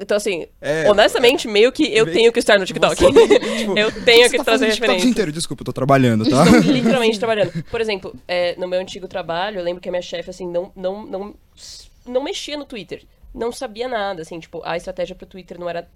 Então, assim, É, honestamente, meio que eu meio- tenho que estar no TikTok. Você- tipo, eu Por tenho você que tá trazer TikTok referência. inteiro, desculpa, eu tô trabalhando, tá? Estou literalmente trabalhando. Por exemplo, é, no meu antigo trabalho, eu lembro que a minha chefe, assim, não, não, não, não mexia no Twitter. Não sabia nada, assim, tipo, a estratégia pro Twitter não era...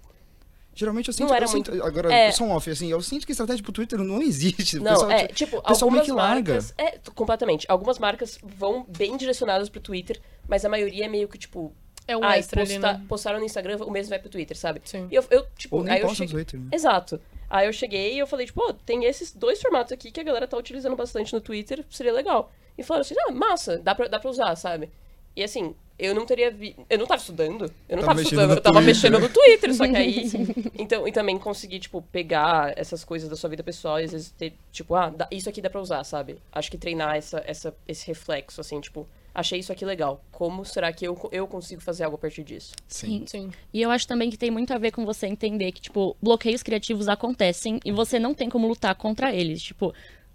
Geralmente eu sinto, Não era eu sinto muito- agora, é. eu sou um off, assim, eu sinto que estratégia pro Twitter não existe. Não, pessoal, é, tipo, pessoal meio algumas que larga. marcas... É, completamente. Algumas marcas vão bem direcionadas pro Twitter, mas a maioria é meio que, tipo... É um ai, extra ali, posta- né? Postaram no Instagram, o mesmo vai pro Twitter, sabe? Sim. E eu, eu tipo, Ou nem aí eu posta no cheguei... Twitter, né? Exato. Aí eu cheguei e eu falei, tipo, pô, tem esses dois formatos aqui que a galera tá utilizando bastante no Twitter, seria legal. E falaram assim, ah, massa, dá pra, dá pra usar, sabe? E assim, eu não teria vi... Eu não tava estudando. Eu não Tava tava, estudando, eu tava Twitter. mexendo no Twitter, só que aí. então, e também consegui, tipo, pegar essas coisas da sua vida pessoal e às vezes ter, tipo, ah, dá- isso aqui dá pra usar, sabe? Acho que treinar essa, essa, esse reflexo, assim, tipo, achei isso aqui legal. Como será que eu, eu consigo fazer algo a partir disso? Sim. Sim. E eu acho também que tem muito a ver com você entender que, tipo, bloqueios criativos acontecem e você não tem como lutar contra eles. Tipo,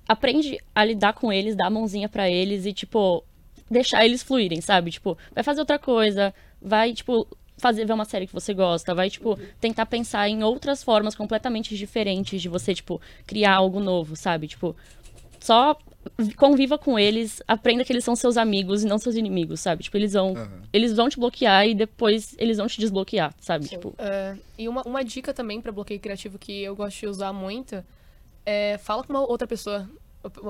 aprende a lidar com eles, dar a mãozinha pra eles e, tipo, deixar eles fluírem, sabe? Tipo, vai fazer outra coisa, vai, tipo, fazer ver uma série que você gosta, vai, tipo, tentar pensar em outras formas completamente diferentes de você, tipo, criar algo novo, sabe? Tipo, só conviva com eles, aprenda que eles são seus amigos e não seus inimigos, sabe? Tipo, eles vão, Aham. eles vão te bloquear e depois eles vão te desbloquear, sabe? Tipo, É, e uma, uma dica também pra bloqueio criativo que eu gosto de usar muito é fala com uma outra pessoa.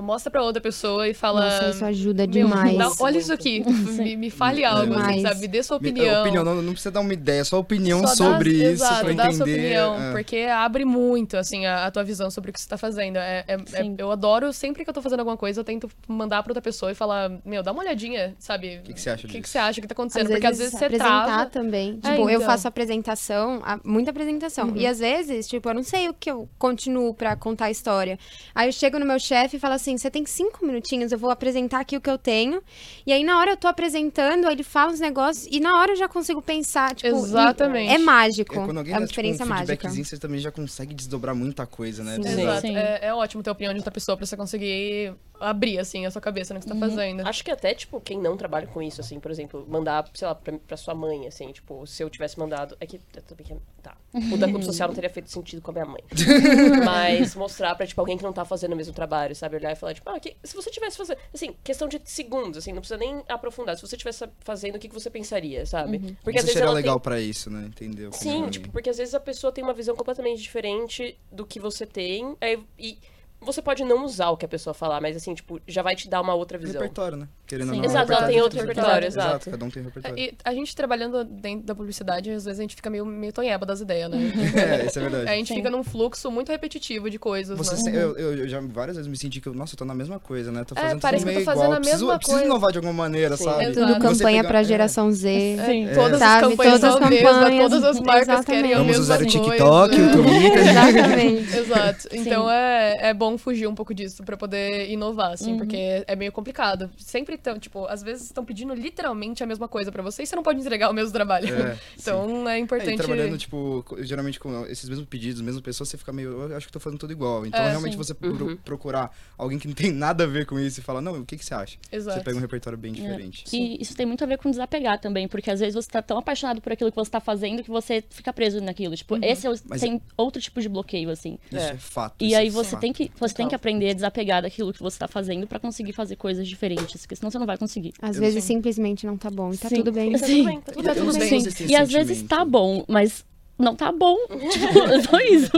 Mostra pra outra pessoa e fala. Nossa, isso ajuda "Meu, demais. dá- olha isso aqui, me, me fale algo, assim, sabe? Me dê sua Mi- opinião. opinião não, não precisa dar uma ideia, só opinião Só dá- sobre isso exato, pra dá entender. sua opinião, é. porque abre muito, assim, a, a tua visão sobre o que você tá fazendo. É, é- é- eu adoro, sempre que eu tô fazendo alguma coisa, eu tento mandar pra outra pessoa e falar, meu, dá uma olhadinha, sabe? O que, que você acha O que, que disso? você acha que tá Às acontecendo? vezes, porque às vezes você apresentar trava. também. É, Tipo, eu então. faço apresentação, a- muita apresentação. E às vezes, tipo, eu não sei o que eu continuo pra contar a história. Aí eu chego no meu chefe falo assim: você tem cinco minutinhos, eu vou apresentar aqui o que eu tenho. E aí, na hora eu tô apresentando, aí ele fala uns negócios e na hora eu já consigo pensar. Tipo, Exatamente. É mágico. É, quando alguém é uma dá, tipo, um experiência mágica. você também já consegue desdobrar muita coisa, né? Sim. Exato. Exato. Sim. É, é ótimo ter a opinião de outra pessoa pra você conseguir abrir, assim, a sua cabeça no que você tá fazendo. Acho que até, tipo, quem não trabalha com isso, assim, por exemplo, mandar, sei lá, pra, pra sua mãe, assim, tipo, se eu tivesse mandado. É que eu também que. Tá. O da clube social não teria feito sentido com a minha mãe. Mas mostrar pra, tipo, alguém que não tá fazendo o mesmo trabalho, sabe? Olhar e falar, tipo, ah, que, se você tivesse fazendo. Assim, questão de segundos, assim, não precisa nem aprofundar. Se você tivesse fazendo, o que, que você pensaria, sabe? Porque Você seria ela legal tem... pra isso, né? Entendeu? Sim, Como- tipo, porque às vezes a pessoa tem uma visão completamente diferente do que você tem. aí- e você pode não usar o que a pessoa falar, mas assim, tipo, já vai te dar uma outra visão. Repertório, né? Querendo ou Sim. não, Exato, ela tem outro repertório, Exato, exato. cada um tem um repertório. E a gente trabalhando dentro da publicidade, às vezes a gente fica meio, meio tonheba das ideias, né? É, isso é verdade. A gente Sim. fica num fluxo muito repetitivo de coisas, Você né? se- eu, eu- eu já várias vezes me senti que, eu, nossa, eu tô na mesma coisa, né? Tô É, fazendo parece tudo que eu tô meio fazendo igual. a preciso, mesma preciso coisa. inovar de alguma maneira, Sim. sabe? Exato. Tudo campanha pegar- pra é. geração Z. Sim. Todas Sabe, as campanhas todas são as campanhas, todas as marcas querem exatamente. Vamos usar o. TikTok, o Twitter. Exatamente. Exato. Então é, é bom fugir um pouco disso pra poder inovar, assim, porque é meio complicado. Sempre estão, tipo, às vezes estão pedindo literalmente a mesma coisa pra você e você não pode entregar o mesmo trabalho. É, então é É, e importante. trabalhando, tipo, geralmente com esses mesmos pedidos, mesmas pessoas, você fica meio, eu acho que tô fazendo tudo igual. Então, É, realmente, sim. você pro- procurar alguém que não tem nada a ver com isso e falar, não, o que, que você acha? Exato. Você pega um repertório bem É. diferente. E isso tem muito a ver com desapegar também, porque às vezes você tá tão apaixonado por aquilo que você tá fazendo que você fica preso naquilo. Tipo, esse é o- tem outro tipo de bloqueio, assim. Isso É. é, fato. E isso aí é você fato. tem que você tem que Total. aprender a desapegar daquilo que você tá fazendo pra conseguir fazer coisas diferentes, porque senão você não vai conseguir. Às Eu vezes sei. simplesmente não tá bom. E tá Sim. tudo bem. Tá tudo Sim. bem, tá tudo Tá tudo bem. se Sim. E às vezes tá bom, mas não tá bom. Tipo, é só isso.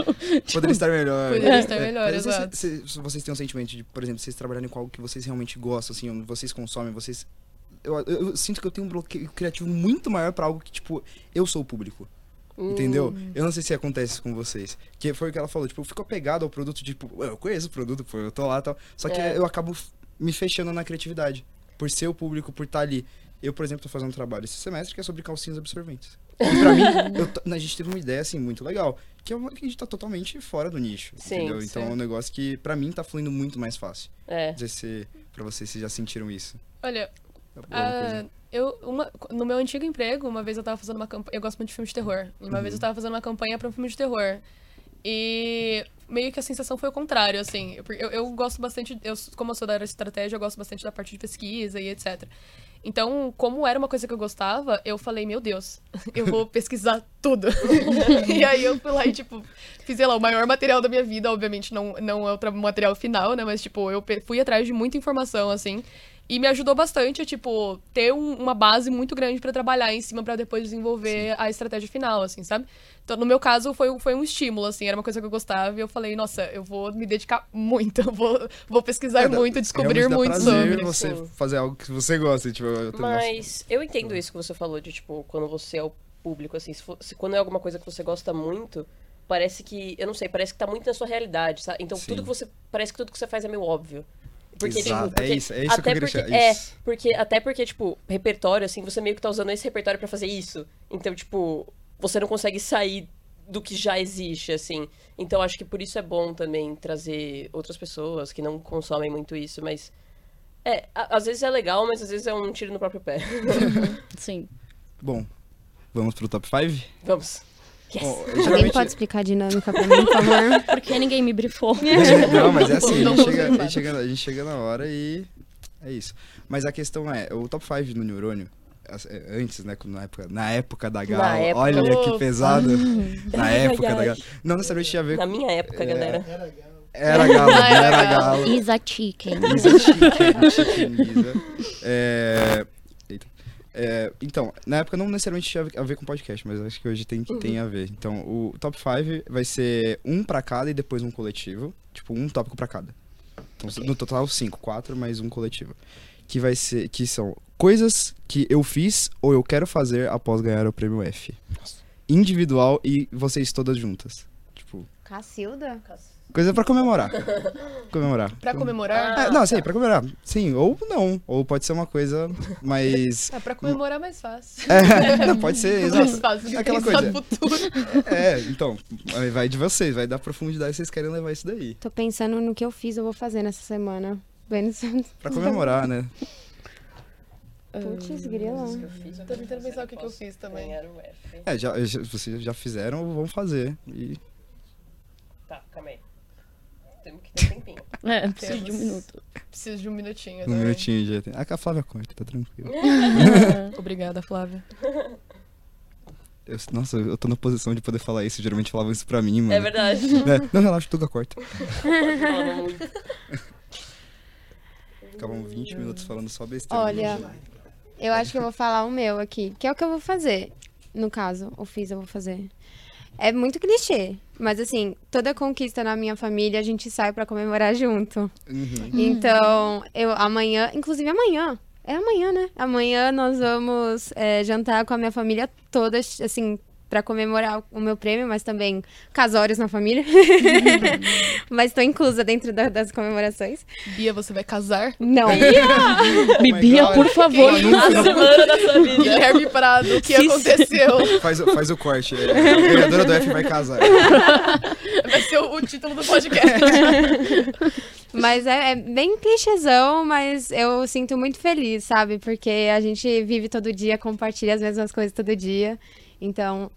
Poderia estar melhor. Poderia estar melhor, vezes exato. se- se vocês têm um sentimento de, por exemplo, vocês trabalharem com algo que vocês realmente gostam, assim, onde vocês consomem, vocês. Eu, eu- eu sinto que eu tenho um bloqueio criativo muito maior pra algo que, tipo, eu sou o público. Entendeu? Eu não sei se acontece isso com vocês. Que foi o que ela falou, tipo, eu fico apegado ao produto, tipo, "Ué, eu conheço o produto, pô, eu tô lá e tal. Só que É. eu acabo me fechando na criatividade. Por ser o público, por estar ali. Eu, por exemplo, tô fazendo um trabalho esse semestre que é sobre calcinhas absorventes. E pra mim, eu t- a gente teve uma ideia, assim, muito legal. Que é uma que a gente tá totalmente fora do nicho. Sim, entendeu? Então sim. é um negócio que, pra mim, tá fluindo muito mais fácil. É. Não sei se pra vocês, vocês já sentiram isso. Olha, ah, coisa. eu, uma, no meu antigo emprego, uma vez eu tava fazendo uma campanha. Eu gosto muito de filme de terror. E uma Uhum. vez eu tava fazendo uma campanha pra um filme de terror. E meio que a sensação foi o contrário, assim. Eu, eu gosto bastante. Eu, como eu sou da área de estratégia, eu gosto bastante da parte de pesquisa e etc. Então, como era uma coisa que eu gostava, eu falei, meu Deus, eu vou pesquisar tudo. e aí eu fui lá e, tipo, fiz, sei lá, o maior material da minha vida, obviamente não, não é o material final, né? Mas, tipo, eu fui atrás de muita informação, assim. E me ajudou bastante a, tipo, ter um- uma base muito grande pra trabalhar em cima pra depois desenvolver a estratégia final, assim, sabe? Então, no meu caso, foi, foi um estímulo, assim, era uma coisa que eu gostava e eu falei, nossa, eu vou me dedicar muito, eu vou, vou pesquisar É, dá- muito, descobrir muito prazer sobre. você Sim. fazer algo que você gosta, tipo, eu tô- nossa. Mas eu entendo isso que você falou de, tipo, quando você é o público, assim, se, for- se- quando é alguma coisa que você gosta muito, parece que, eu não sei, parece que tá muito na sua realidade, sabe? Então Sim. tudo que você, parece que tudo que você faz é meio óbvio. Porque, Exato, tipo, porque, é isso, é isso que eu até porque, É, isso. porque, até porque, tipo, repertório, assim, você meio que tá usando esse repertório pra fazer isso. Então, tipo, você não consegue sair do que já existe, assim. Então, acho que por isso é bom também trazer outras pessoas que não consomem muito isso, mas... É, a- às vezes é legal, mas às vezes é um tiro no próprio pé. Sim. Bom, vamos pro top 5? Vamos. Yes. Bom, Alguém geralmente... pode explicar a dinâmica pra mim, por favor? Porque ninguém me brifou. Não, mas é assim, a gente, chega, a, gente chega, a gente chega na hora e é isso. Mas a questão é, o top 5 no neurônio, é, antes, né? Na época, na época da gala. Na época. Olha que pesado. na época da ai. gala. Não necessariamente tinha a ver Na minha época, É. galera. Era galo, não Era era galo. galo. Isa Chicken. Isa chicken, chicken Isa. É. É, então, na época não necessariamente tinha a ver com podcast, mas acho que hoje tem, tem a ver. Então, o top 5 vai ser um pra cada e depois um coletivo. Tipo, um tópico pra cada. Então, no total, cinco. Quatro mais um coletivo. Que vai ser. Que são coisas que eu fiz ou eu quero fazer após ganhar o prêmio F. Individual e vocês todas juntas. Tipo, Cacilda? Coisa pra comemorar. comemorar. Pra comemorar? É, não, sim, pra comemorar. Sim, ou não. Ou pode ser uma coisa mais. É, pra comemorar é mais fácil. É, não, pode ser, mais exato. fácil de Aquela pensar coisa. no futuro. É, então, vai de vocês, vai dar profundidade se vocês querem levar isso daí. Tô pensando no que eu fiz, eu vou fazer nessa semana. Pra comemorar, né? Putz, grila. Tô tentando pensar o que, que eu fiz também. Ganhar o F. É, já, já- vocês já fizeram, vão fazer. E Tá, calma aí. Temos que ter um tempinho. É, preciso de um minuto. Preciso de um minutinho. um também. minutinho já tem. Ah, que a Flávia corta, tá tranquilo. Obrigada, Flávia. Eu- nossa, eu tô na posição de poder falar isso. Geralmente falavam isso pra mim, mano. É verdade. É, não, relaxa, Tuga corta. Ficavam 20 minutos falando só besteira. Olha, eu acho que eu vou falar o meu aqui, que é o que eu vou fazer. No caso, o fiz, eu vou fazer. É muito clichê, mas assim, toda conquista na minha família a gente sai pra comemorar junto. Uhum. Então, eu amanhã, inclusive amanhã, é amanhã, né? Amanhã nós vamos é, jantar com a minha família toda, assim, pra comemorar o meu prêmio, mas também casórios na família. mas tô inclusa dentro da- das comemorações. Bia, você vai casar? Não. Bibia, God. por favor. Ela A nunca- semana da sua vida. Guilherme Prado, o que Sim, aconteceu? Faz, o- faz o corte. é, A ganhadora do F vai casar. Vai ser o, o título do podcast. Mas é, é bem clichêzão, mas eu sinto muito feliz, sabe? Porque a gente vive todo dia, compartilha as mesmas coisas todo dia. Então,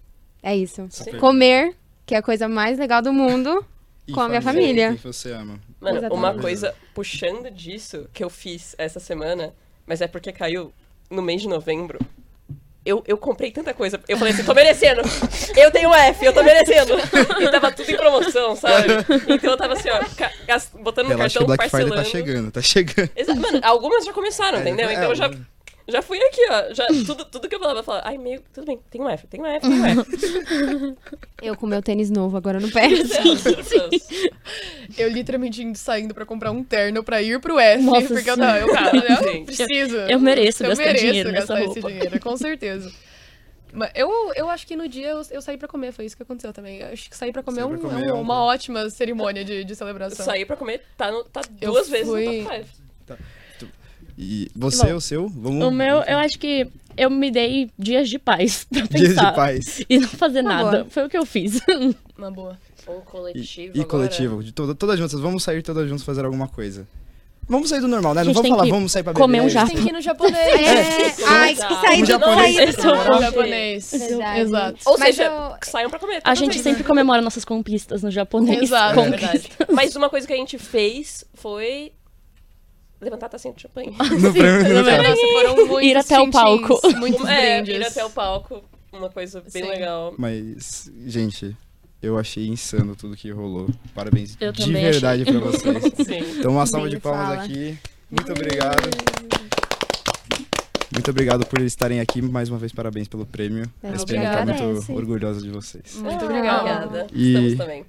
é isso. Super. Comer, que é a coisa mais legal do mundo, E com a minha família. Você ama. Mano, Exatamente. uma coisa puxando disso que eu fiz essa semana, mas é porque caiu no mês de novembro. Eu, eu comprei tanta coisa. Eu falei assim, tô merecendo. Eu tenho um F, eu tô merecendo. E tava tudo em promoção, sabe? Então eu tava assim, ó, botando no que cartão, Black Friday parcelando. tá chegando, tá chegando. Exa- Mano, algumas já começaram, É, entendeu? é, Então eu já, é. Já fui aqui, ó. Já, tudo, tudo que eu falava, eu falava, ai, meio, tudo bem, tem um F, tem um F, tem um F. Eu com meu tênis novo agora no pé. Eu literalmente indo saindo pra comprar um terno pra ir pro F. Nossa, porque eu, sim. não, eu, cara, eu Gente. preciso. Eu mereço eu gastar mereço dinheiro nessa gastar roupa. esse dinheiro, com certeza. Mas eu, eu acho que no dia eu, eu saí pra comer, foi isso que aconteceu também. Eu acho que sair pra comer é um- pra comer um- é um- uma ótima cerimônia de, de celebração. Sair pra comer tá, no, tá Eu duas vezes fui- no top 5. E você, Bom, o seu? Vamos. O meu, eu acho que eu me dei dias de paz pra Dias pensar. de paz. E não fazer Uma nada. boa. Foi o que eu fiz. Uma boa. E, coletivo e agora. coletivo, de to- todas juntas, vamos sair todas juntas fazer alguma coisa. Vamos sair do normal, né? Não vamos falar, vamos sair pra beber. comer um gente tem que ir no japonês. É, ai, que sair do japonês. sair é japonês. Exato. Ou Mas seja, eu- saiam pra comer. A gente sempre comemora nossas conquistas no japonês. Exato. É verdade. Mas uma coisa que a gente fez foi levantar a tacinha de champanhe. No prêmio do Nossa, foram muitos Ir até o palco. Muitos é, brindes. ir até o palco. Uma coisa bem Sim. legal. Mas, gente, eu achei insano tudo que rolou. Parabéns Eu de verdade achei. pra vocês. Sim. Então, uma salva de palmas fala. aqui. Muito obrigado. Muito obrigado por estarem aqui. Mais uma vez, parabéns pelo prêmio. É, A SPM tá obrigada. muito orgulhosa de vocês. Muito Ah, obrigada. Obrigada. E- Estamos também.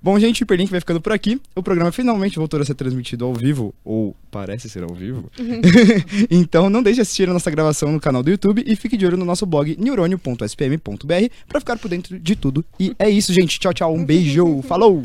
Bom, gente, o Hiperlink vai ficando por aqui. O programa finalmente voltou a ser transmitido ao vivo, ou parece ser ao vivo. então não deixe de assistir a nossa gravação no canal do YouTube e fique de olho no nosso blog neurônio.spm.br para ficar por dentro de tudo. E é isso, gente. Tchau, tchau. Um beijo. Falou!